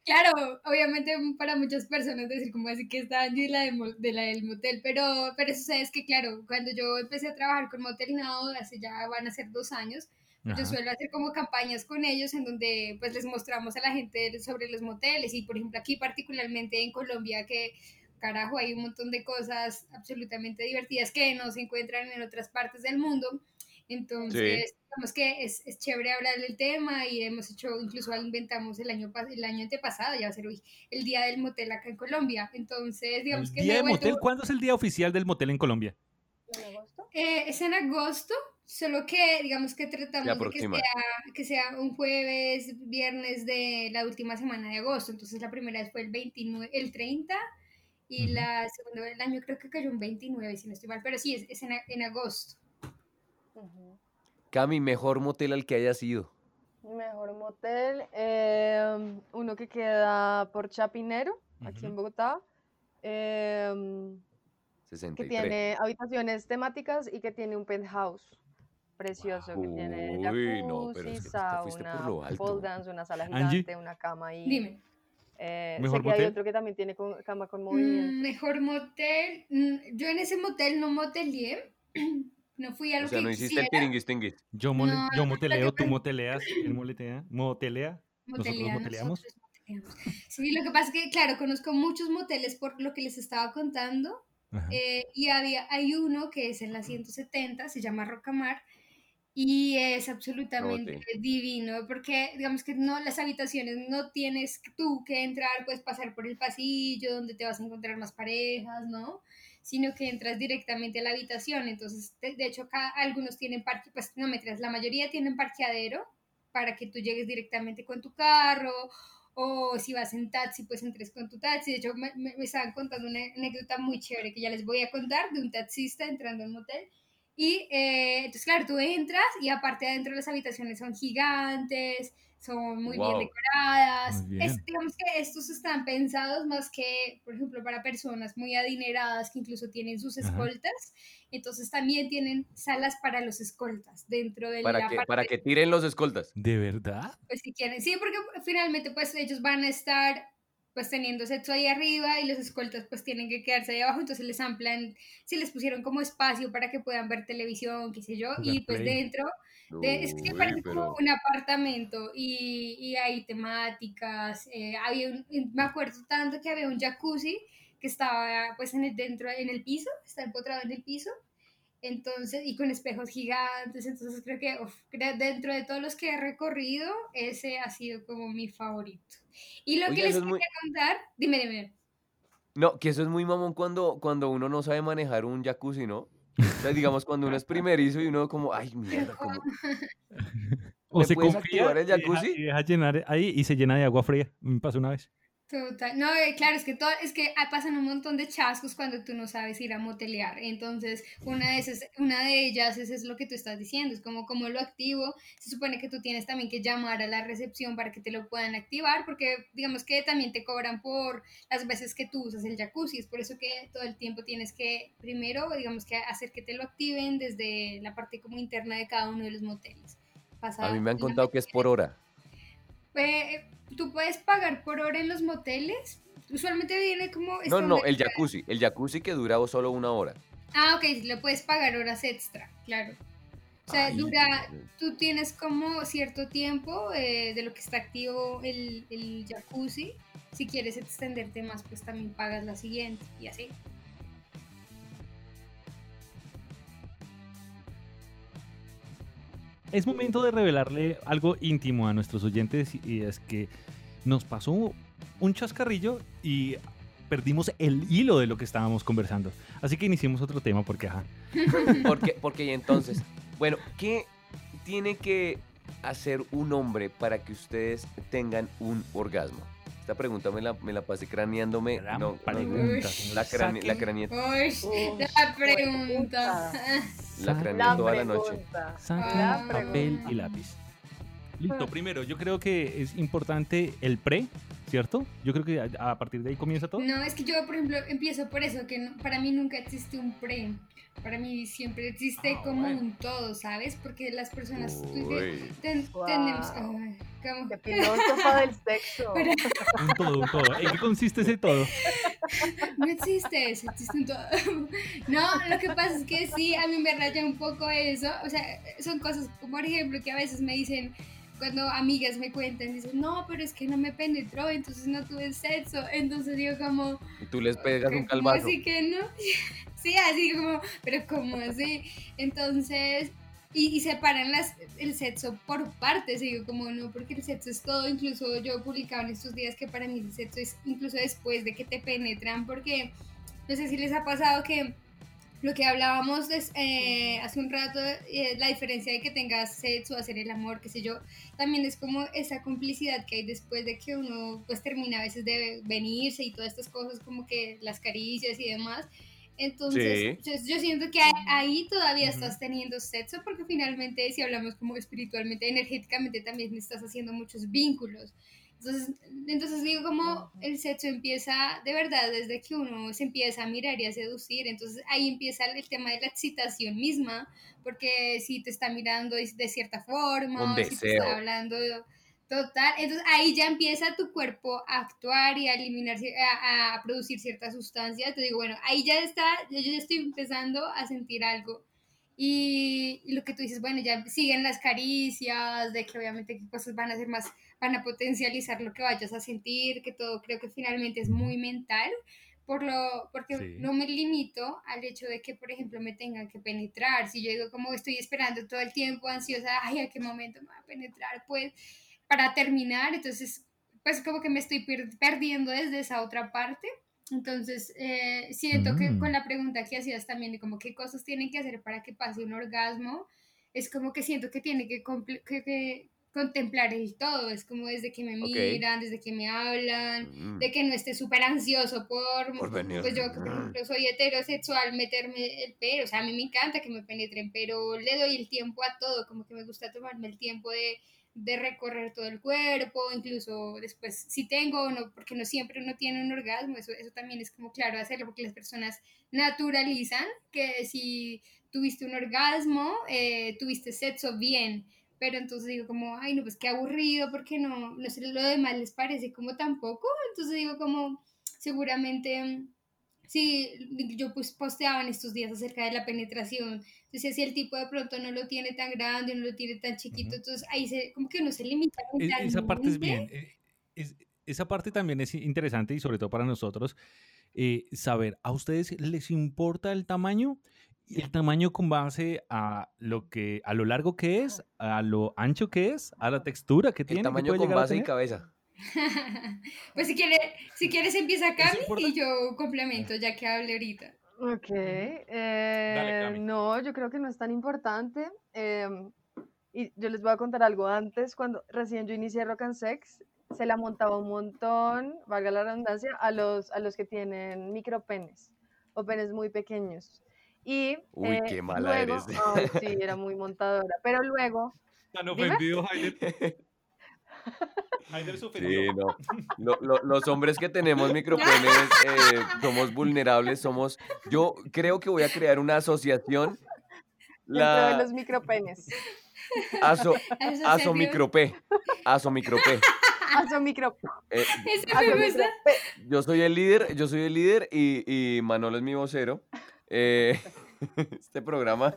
claro, obviamente para muchas personas decir como así que está Angie la de, la del motel, pero, pero eso es que claro, cuando yo empecé a trabajar con Motel Now, hace ya van a ser dos años, yo suelo hacer como campañas con ellos en donde pues les mostramos a la gente sobre los moteles y por ejemplo aquí particularmente en Colombia que carajo hay un montón de cosas absolutamente divertidas que no se encuentran en otras partes del mundo. Entonces, digamos que es, es, chévere hablar del tema y hemos hecho, incluso inventamos el año, el año antepasado, ya va a ser hoy, el día del motel acá en Colombia. Entonces, digamos ¿El Día del motel, ¿cuándo es el día oficial del motel en Colombia? ¿En agosto? Eh, es en agosto, solo que digamos que tratamos de que sea, que sea un jueves, viernes de la última semana de agosto. Entonces, la primera vez fue el 29, el 30 y la segunda del año creo que cayó un 29, si no estoy mal, pero sí, es, es en, en agosto. Cami, mejor motel al que haya sido. Mejor motel, em, uno que queda por Chapinero, aquí en Bogotá. Eh, que tiene habitaciones temáticas y que tiene un penthouse precioso que tiene jacuzzi, no, pero es que sauna, pole dance, una sala gigante, una cama ahí. Dime. Eh, sé que hay otro que también tiene cama con movimiento. Mm, mejor motel. Mm, yo en ese motel no motelié. No fui a lo o sea, no hiciste el tiringuis Yo, yo moteleo, tú moteleas, él moletea, motelea. nosotros moteleamos. Sí, lo que pasa es que, claro, conozco muchos moteles por lo que les estaba contando. Eh, y había, hay uno que es en la 170, se llama Rocamar, y es absolutamente divino, porque digamos que no, las habitaciones no tienes tú que entrar, puedes pasar por el pasillo donde te vas a encontrar más parejas, ¿no? Sino que entras directamente a la habitación. Entonces, de, hecho, acá algunos tienen parque, pues no me la mayoría tienen parqueadero para que tú llegues directamente con tu carro o si vas en taxi, pues entres con tu taxi. De hecho, me, me, estaban contando una anécdota muy chévere que ya les voy a contar de un taxista entrando en un hotel y eh, entonces, claro, tú entras y aparte adentro las habitaciones son gigantes, son muy bien decoradas. digamos que estos están pensados más que, por ejemplo, para personas muy adineradas que incluso tienen sus escoltas. Entonces también tienen salas para los escoltas dentro de ¿Para que, Para que tiren los escoltas. ¿De verdad? Pues si quieren. Sí, porque finalmente pues ellos van a estar pues teniendo sexo ahí arriba y los escoltas pues tienen que quedarse ahí abajo, entonces les amplan, si les pusieron como espacio para que puedan ver televisión, qué sé yo, y pues dentro, es que parece como un apartamento y, y hay temáticas, eh, había me acuerdo tanto que había un jacuzzi que estaba pues en el, dentro, en el piso, está empotrado en el piso, entonces, y con espejos gigantes, entonces creo que dentro de todos los que he recorrido, ese ha sido como mi favorito. Y lo que les quería contar, dime, dime. No, que eso es muy mamón cuando, cuando uno no sabe manejar un jacuzzi, ¿no? O sea, digamos, cuando uno es primerizo y uno como, ay, mierda, como... o se confía el jacuzzi? Y deja, llenar ahí y se llena de agua fría. Me pasó una vez. Total. No, eh, claro, es que todo, es que pasan un montón de chascos cuando tú no sabes ir a motelear. Entonces, una de esas, una de ellas es, es lo que tú estás diciendo, es como como lo activo. Se supone que tú tienes también que llamar a la recepción para que te lo puedan activar, porque digamos que también te cobran por las veces que tú usas el jacuzzi. Es por eso que todo el tiempo tienes que primero, digamos que hacer que te lo activen desde la parte como interna de cada uno de los moteles. a mí me han contado que es por hora. Eh, tú puedes pagar por hora en los moteles. Usualmente viene como... No, no, el jacuzzi. El jacuzzi que dura solo una hora. Ah, ok, lo puedes pagar horas extra, claro. O sea, dura, tú tienes como cierto tiempo eh, de lo que está activo el, el jacuzzi. Si quieres extenderte más, pues también pagas la siguiente y así. Es momento de revelarle algo íntimo a nuestros oyentes y es que nos pasó un chascarrillo y perdimos el hilo de lo que estábamos conversando. Así que iniciemos otro tema porque, ajá. Porque, porque entonces, bueno, ¿qué tiene que hacer un hombre para que ustedes tengan un orgasmo? Esta pregunta me la, me la pasé craneándome. no, pregunta, la, crane, la craneé. la pregunta. La craneé toda la noche. papel y lápiz. Listo, primero, yo creo que es importante el pre, ¿cierto? Yo creo que a, partir de ahí comienza todo. No, es que yo, por ejemplo, empiezo por eso, que para mí nunca existe un pre. Para mí siempre existe ah, como un todo, ¿sabes? Porque las personas ten, tenemos... como... De filósofa del sexo. Un todo, un todo. ¿En qué consiste ese todo? No existe eso, existe un todo. No, lo que pasa es que sí, a mí me raya un poco eso. O sea, son cosas, como por ejemplo, que a veces me dicen cuando amigas me cuentan, dicen, no, pero es que no me penetró, entonces no tuve sexo. Entonces digo como... Y tú les pegas un calvazo. Así que no. sí, así como, pero como así. Entonces, y, separan las, el sexo por partes, digo como no, porque el sexo es todo, incluso yo publicaba en estos días que para mí el sexo es incluso después de que te penetran, porque no sé si les ha pasado que lo que hablábamos eh, hace un rato, eh, la diferencia de que tengas sexo, hacer el amor, qué sé yo, también es como esa complicidad que hay después de que uno pues termina a veces de venirse y todas estas cosas como que las caricias y demás. Entonces, yo, siento que ahí todavía estás teniendo sexo porque finalmente si hablamos como espiritualmente, energéticamente también estás haciendo muchos vínculos. Entonces, entonces digo como el sexo empieza de verdad desde que uno se empieza a mirar y a seducir, entonces ahí empieza el tema de la excitación misma, porque si te está mirando de, cierta forma, si te está hablando total, entonces ahí ya empieza tu cuerpo a actuar y a eliminar, a, a producir ciertas sustancias, te digo, bueno, ahí ya está, yo ya estoy empezando a sentir algo. Y, y, lo que tú dices, bueno, ya siguen las caricias, de que obviamente qué cosas van a ser más van a potencializar lo que vayas a sentir, que todo creo que finalmente es muy mental, por lo, porque no me limito al hecho de que, por ejemplo, me tengan que penetrar. Si yo digo como estoy esperando todo el tiempo ansiosa, ay, ¿a qué momento me va a penetrar? Pues para terminar, entonces, pues como que me estoy perdiendo desde esa otra parte. Entonces, eh, siento que con mm. la pregunta que hacías también de como qué cosas tienen que hacer para que pase un orgasmo, es como que siento que tiene que, que, contemplar el todo, es como desde que me miran, desde que me hablan, mm. de que no esté súper ansioso por, por venir. pues yo por ejemplo soy heterosexual, meterme el pelo, o sea, a mí me encanta que me penetren, pero le doy el tiempo a todo, como que me gusta tomarme el tiempo de, de recorrer todo el cuerpo, incluso después si tengo o no, porque no siempre uno tiene un orgasmo, eso, eso también es como claro hacerlo, porque las personas naturalizan que si tuviste un orgasmo, eh, tuviste sexo bien, pero entonces digo como, ay, no, pues qué aburrido, porque no, no sé, lo demás les parece como tampoco, entonces digo como, seguramente, sí, yo pues posteaba en estos días acerca de la penetración, entonces si el tipo de pronto no lo tiene tan grande, no lo tiene tan chiquito, entonces ahí se, como que uno se limita. E, esa parte es bien, eh, esa parte también es interesante y sobre todo para nosotros, eh, saber, ¿a ustedes les importa el tamaño? El tamaño con base a lo que a lo largo que es, a lo ancho que es, a la textura que tiene. El tamaño con base y cabeza. pues si quieres, si quieres empieza Cami y yo complemento ya que hable ahorita. Ok, eh, no, yo creo que no es tan importante. Em, y yo les voy a contar algo antes, cuando recién yo inicié Rock and Sex, se la montaba un montón, valga la redundancia, a los, a los que tienen micropenes o penes muy pequeños. Y Uy, eh, qué mala eres. sí, era muy montadora. Pero luego. Tan ofendido, Jaime. Sí, no. los hombres que tenemos micropenes eh, somos vulnerables, somos. Yo creo que voy a crear una asociación. La... Dentro de los micropenes. Aso, aso micrope. Aso micrope. Aso micrope. Eh, yo soy el líder, yo soy el líder y, y Manolo es mi vocero. Eh, este programa.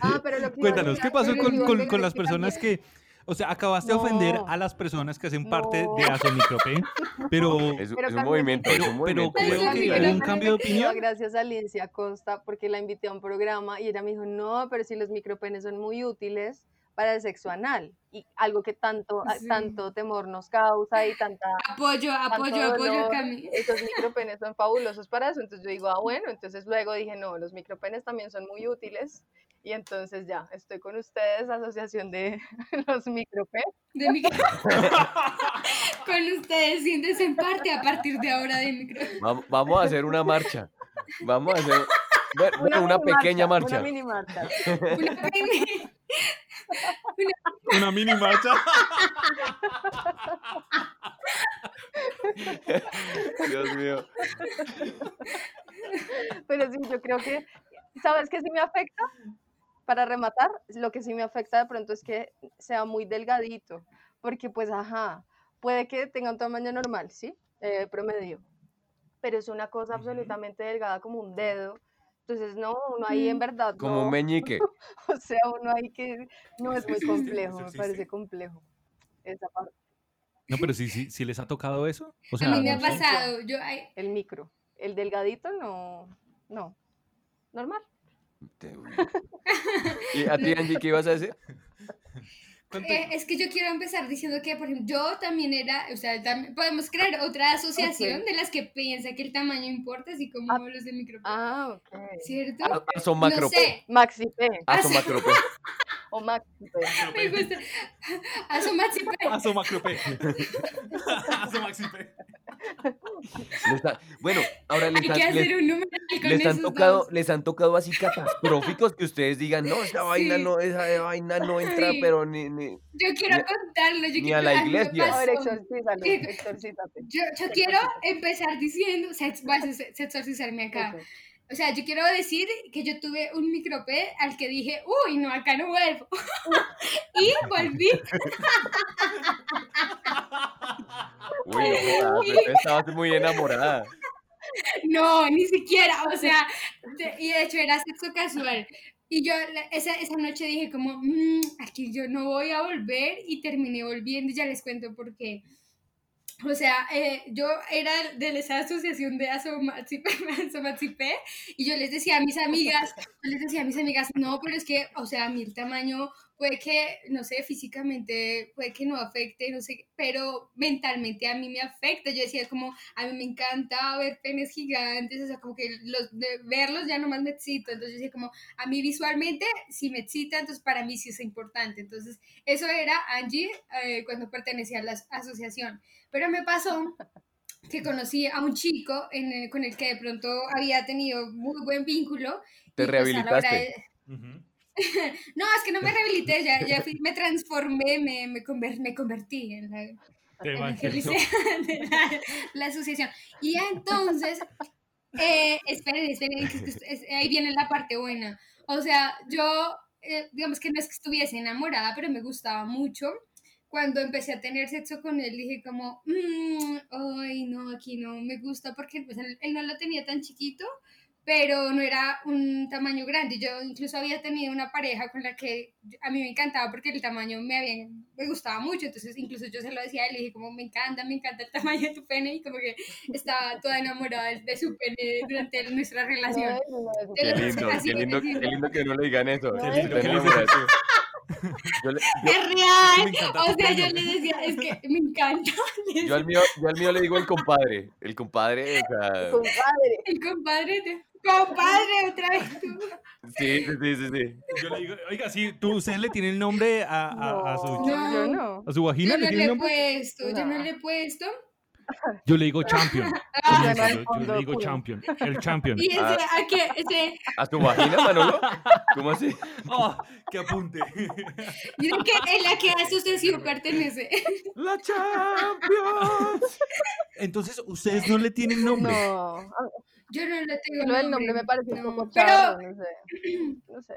Ah, pero lo Cuéntanos, ¿qué pasó con, con, las personas que, o sea, acabaste de ofender a las personas que hacen parte de Asomicrope, pero... Es, es un movimiento, pero, es un movimiento. Pero creo que hubo un cambio de opinión. Gracias a Lincia Costa, porque la invité a un programa y ella me dijo, no, pero si los micropenes son muy útiles, para el sexo anal y algo que tanto, tanto temor nos causa y tanta... Apoyo, apoyo, apoyo, Cami. Estos micropenes son fabulosos para eso, entonces yo digo, ah, bueno, entonces luego dije, no, los micropenes también son muy útiles y entonces ya, estoy con ustedes, Asociación de los Micropenes. De con ustedes, siéntese en parte a partir de ahora de micro. Vamos a hacer una marcha. Vamos a hacer bueno, una, pequeña marcha. Una mini marcha. una mini Una mini marcha. Dios mío. Pero sí, yo creo que, ¿sabes qué sí me afecta? Para rematar, lo que sí me afecta de pronto es que sea muy delgadito, porque pues, ajá, puede que tenga un tamaño normal, ¿sí? Eh, promedio, pero es una cosa absolutamente delgada como un dedo, entonces, no, uno ahí en verdad. Como un meñique. o sea, uno ahí que no es muy complejo, me parece complejo esa parte. No, pero sí, sí, sí les ha tocado eso. O sea, a mí me ha pasado. Yo, El micro. El delgadito no, no. Normal. ¿Y a ti, Angie, qué ibas a decir? Eh, es que yo quiero empezar diciendo que, por ejemplo, yo también era, o sea, podemos crear otra asociación de las que piensa que el tamaño importa, así como ah, los de micro. Ah, ok. ¿Cierto? Aso macro. No sé. Maxi P. Aso macro P. O Maxi P. Me gusta. Aso Maxi P. Aso macro P. Aso Maxi P bueno, ahora les, han, tocado, les han tocado así catastróficos que ustedes digan, no, esa vaina no, esa vaina no entra, pero ni, Yo quiero contarlo, yo ni a la iglesia. yo, yo, quiero empezar diciendo, se, voy a exorcizarme acá. O sea, yo quiero decir que yo tuve un micropé al que dije, uy, no, acá no vuelvo. y volví. Uy, estabas muy enamorada. No, ni siquiera, o sea, y de hecho era sexo casual. Y yo esa, esa noche dije como, mmm, aquí yo no voy a volver y terminé volviendo, ya les cuento por qué. O sea, eh, yo era de esa asociación de Asomatsipe y yo les decía a mis amigas, les decía a mis amigas, no, pero es que, o sea, a mí el tamaño puede que, no sé, físicamente puede que no afecte, no sé, pero mentalmente a mí me afecta. Yo decía como, a mí me encanta ver penes gigantes, o sea, como que los, de verlos ya nomás me excito. Entonces yo decía como, a mí visualmente sí me excita, entonces para mí sí es importante. Entonces eso era Angie eh, cuando pertenecía a la asociación. Pero me pasó que conocí a un chico en con el que de pronto había tenido muy buen vínculo. Te pues, rehabilitaste. no, es que no me rehabilité, ya, ya me transformé, me, me, me convertí en la, la, asociación. Y entonces, eh, esperen, esperen, ahí viene la parte buena. O sea, yo, eh, digamos que no es que estuviese enamorada, pero me gustaba mucho. Cuando empecé a tener sexo con él, dije como, mm, ay, no, aquí no me gusta, porque pues, él no lo tenía tan chiquito, pero no era un tamaño grande. Yo incluso había tenido una pareja con la que a mí me encantaba porque el tamaño me, había, me gustaba mucho, entonces incluso yo se lo decía a él, le dije como me encanta, me encanta el tamaño de tu pene y como que estaba toda enamorada de su pene durante nuestra relación. Qué lindo, qué lindo, qué lindo que no le digan eso. Qué lindo, qué lindo es real. O sea, yo le decía, es que me encanta. Yo al mío, yo al mío le digo el compadre. El compadre, o sea. El compadre. El compadre. Compadre, otra vez tú. Sí, sí, sí, sí. Yo le digo, oiga, sí, tú, ¿usted le tiene el nombre a, a, a su, no, yo no. a su vagina? Yo no le, he puesto, yo no le he puesto. Yo le digo champion. Ah, yo, le digo champion. El champion. ¿Y ese, a, a qué? Ese... ¿A tu vagina, Manolo? ¿Cómo así? Oh, ¡Qué apunte! Yo que en la que a su asociación pertenece. ¡La Champions! Entonces, ¿ustedes no le tienen nombre? No. Yo no le tengo nombre. el nombre me parece un poco pero, no sé. No sé.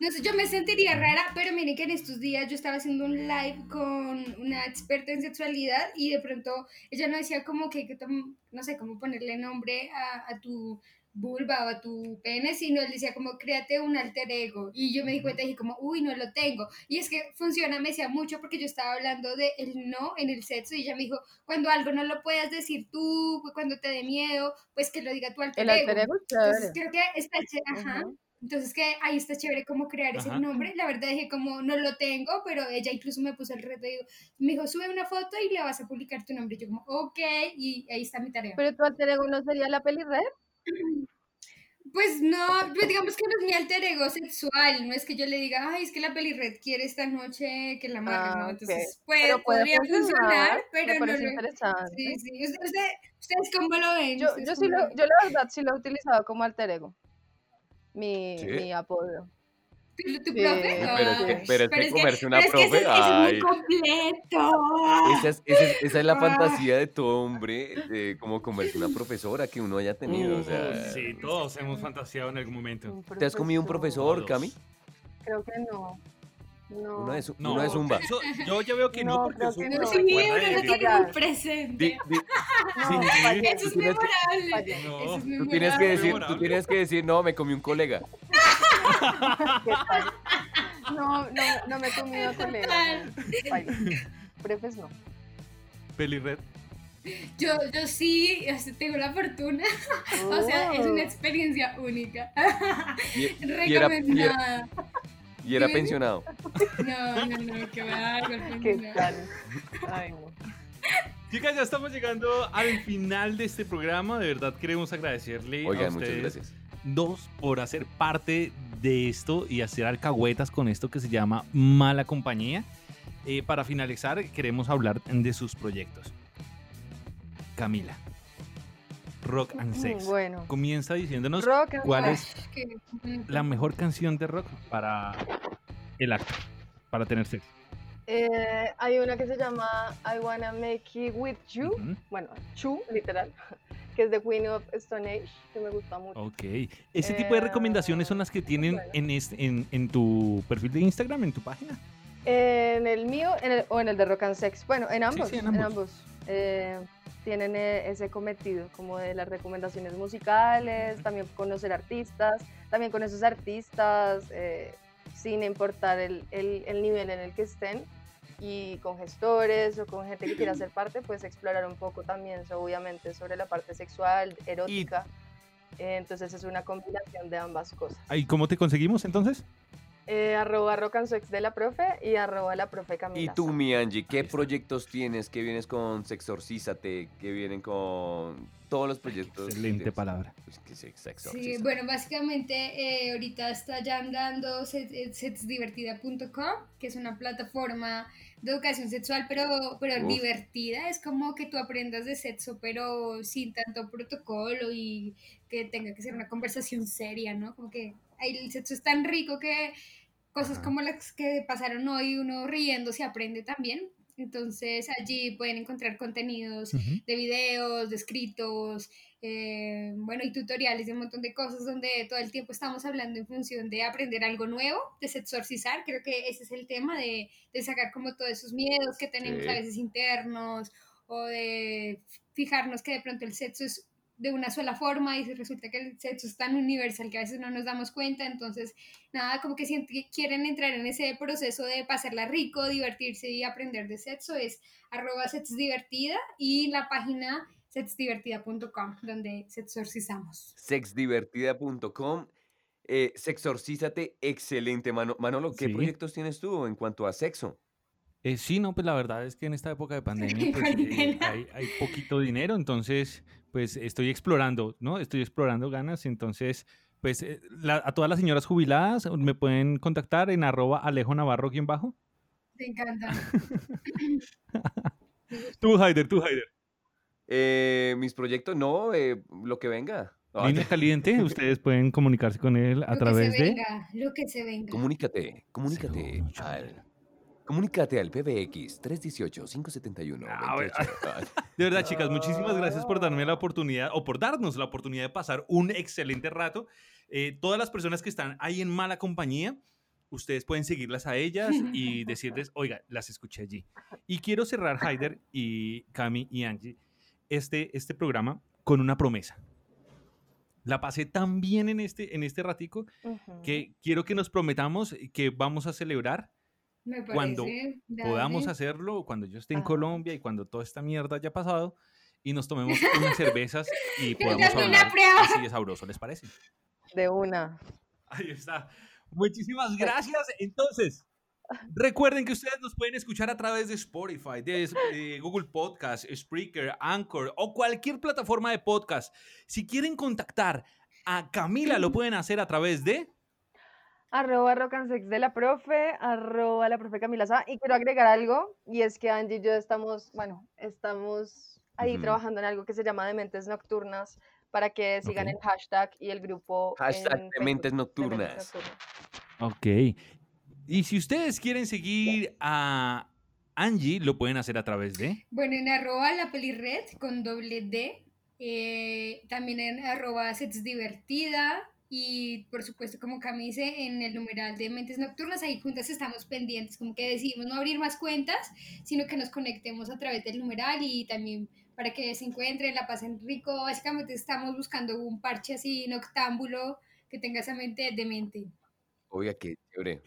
No sé, yo me sentiría rara, pero miren que en estos días yo estaba haciendo un live con una experta en sexualidad y de pronto ella no decía como que, que no sé, cómo ponerle nombre a, a tu vulva o a tu pene, sino él decía como créate un alter ego. Y yo me di cuenta y dije como, uy, no lo tengo. Y es que funciona, me decía mucho porque yo estaba hablando de el no en el sexo y ella me dijo, cuando algo no lo puedas decir tú, cuando te dé miedo, pues que lo diga tu alter el ego. Alter ego Entonces creo que está Ajá. Entonces que ahí está chévere como crear ese nombre. La verdad dije como no lo tengo, pero ella incluso me puso el reto y me dijo, sube una foto y le vas a publicar tu nombre. Y yo como, ok, y ahí está mi tarea. Pero tu alter ego no sería la peli red. Pues no, pues digamos que no es mi alter ego sexual, no es que yo le diga, ay, es que la peli red quiere esta noche que la ¿no? Ah, Entonces puede, podría funcionar, pero no lo... interesante. Sí, sí. ¿Ustedes cómo lo ven? Yo, yo, sí lo, yo la verdad sí lo he utilizado como alter ego mi, mi apodo. ¿Tu, profe? pero, es que, pero, es que comerse una profe. Es, que es muy completo. Esa es, esa, es, la fantasía de todo hombre, de como comerse una profesora que uno haya tenido. O sea, sí, todos hemos fantaseado en algún momento. ¿Te has comido un profesor, Cami? Creo que no. No. Uno es, no, uno es Zumba. yo ya veo que no, porque es un no. Sí, uno no tiene un presente. no, eso es memorable. Eso es tú tienes que decir, tú tienes que decir, no, me comí un colega. no, no, no me he comido colega. Prefes no. Pelirred. Yo, yo sí, tengo la fortuna. o sea, es una oh. experiencia única. Recomendada. Y era pensionado. No, no, no, que va Qué Ay, no. Chicas, ya estamos llegando al final de este programa. De verdad queremos agradecerle a ustedes dos por hacer parte de esto y hacer alcahuetas con esto que se llama Mala Compañía. Eh, para finalizar, queremos hablar de sus proyectos. Camila. Rock and mm, Sex. Bueno. Comienza diciéndonos cuál es la mejor canción de rock para el acto, para tener sexo. Eh, hay una que se llama I Wanna Make It With You, bueno, Chu, literal, que es de Queen of Stone Age, que me gusta mucho. Ok, ese tipo de recomendaciones son las que tienen en, en, en, tu perfil de Instagram, en tu página. En el mío o en el de Rock and Sex, bueno, en ambos. en ambos. Eh, tienen e, ese cometido, como de las recomendaciones musicales, también conocer artistas, también con esos artistas, eh, sin importar el, el, nivel en el que estén, y con gestores o con gente que quiera ser parte, pues explorar un poco también, obviamente, sobre la parte sexual, erótica. entonces es una combinación de ambas cosas. ¿Y cómo te conseguimos entonces? Eh, arroba rocansex de la profe y arroba la profe Camila. Y tú, mi Angie, ¿qué proyectos tienes? ¿Qué vienes con Sexorcízate? ¿Qué vienen con todos los proyectos? Excelente palabra. Pues, sí, bueno, básicamente eh, ahorita está ya andando eh, setsdivertida.com, que es una plataforma de educación sexual, pero, pero divertida. Es como que tú aprendas de sexo, pero sin tanto protocolo y que tenga que ser una conversación seria, ¿no? Como que el sexo es tan rico que cosas como las que pasaron hoy, uno riendo se aprende también. Entonces allí pueden encontrar contenidos de videos, de escritos, eh, bueno, y tutoriales de un montón de cosas donde todo el tiempo estamos hablando en función de aprender algo nuevo, de sexorcizar. Creo que ese es el tema, de, de sacar como todos esos miedos que tenemos a veces internos o de fijarnos que de pronto el sexo es de una sola forma y resulta que el sexo es tan universal que a veces no nos damos cuenta, entonces nada, como que si quieren entrar en ese proceso de pasarla rico, divertirse y aprender de sexo es arroba sexdivertida y la página sexdivertida.com donde sexorcizamos. Sexdivertida.com eh, Sexorcízate, excelente, Manolo. ¿qué proyectos tienes tú en cuanto a sexo? Eh, sí, no, pues la verdad es que en esta época de pandemia pues, eh, hay, hay, poquito dinero, entonces pues estoy explorando, ¿no? Estoy explorando ganas, entonces pues eh, a todas las señoras jubiladas me pueden contactar en arroba Alejo Navarro, ¿quién bajo? Te encanta. tú, Haider, tú, Haider. Mis proyectos, no, lo que venga. Línea caliente, ustedes pueden comunicarse con él a través de... Lo que se venga. Comunícate, comunícate. Comunícate al PBX 318-571. Ah, de verdad, chicas, muchísimas gracias por darme la oportunidad o por darnos la oportunidad de pasar un excelente rato. Eh, todas las personas que están ahí en mala compañía, ustedes pueden seguirlas a ellas y decirles, oiga, las escuché allí. Y quiero cerrar, Haider y Cami y Angie, este, este programa con una promesa. La pasé tan bien en este, en este ratico que quiero que nos prometamos que vamos a celebrar cuando podamos hacerlo, cuando yo esté en Colombia y cuando toda esta mierda haya pasado y nos tomemos unas cervezas y podamos hablar así de sabroso, ¿les parece? De una. Ahí está. Muchísimas gracias. Entonces, recuerden que ustedes nos pueden escuchar a través de Spotify, de Google Podcast, Spreaker, Anchor o cualquier plataforma de podcast. Si quieren contactar a Camila, lo pueden hacer a través de arroba rocansex de la profe, arroba la profe Camila Sá. Y quiero agregar algo, y es que Angie y yo estamos, bueno, estamos ahí trabajando en algo que se llama Dementes Nocturnas para que sigan el hashtag y el grupo. Hashtag de mentes nocturnas. Ok. Y si ustedes quieren seguir a Angie, lo pueden hacer a través de. Bueno, en arroba la pelirred con doble D. Eh, también en arroba sets divertida. Y por supuesto, como Camise, en el numeral de Mentes Nocturnas, ahí juntas estamos pendientes, como que decidimos no abrir más cuentas, sino que nos conectemos a través del numeral y también para que se encuentren, la pasen rico. Básicamente estamos buscando un parche así noctámbulo que tenga esa mente de mente. Oiga, qué chévere.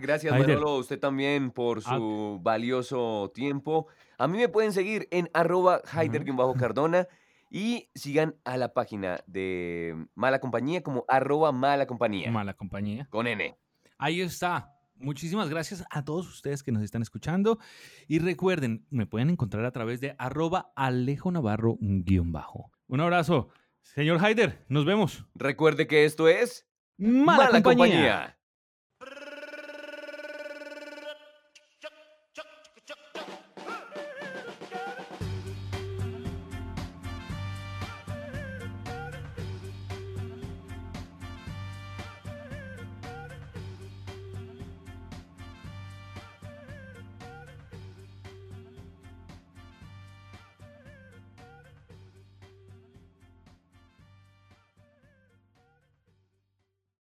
gracias, Manolo, usted también por ah. su valioso tiempo. A mí me pueden seguir en arroba Haider-Cardona y sigan a la página de Mala Compañía como arroba Mala Compañía. Mala Compañía. Con N. Ahí está. Muchísimas gracias a todos ustedes que nos están escuchando. Y recuerden, me pueden encontrar a través de arroba Alejo Navarro bajo. Un abrazo. Señor Haider, nos vemos. Recuerde que esto es Mala, compañía.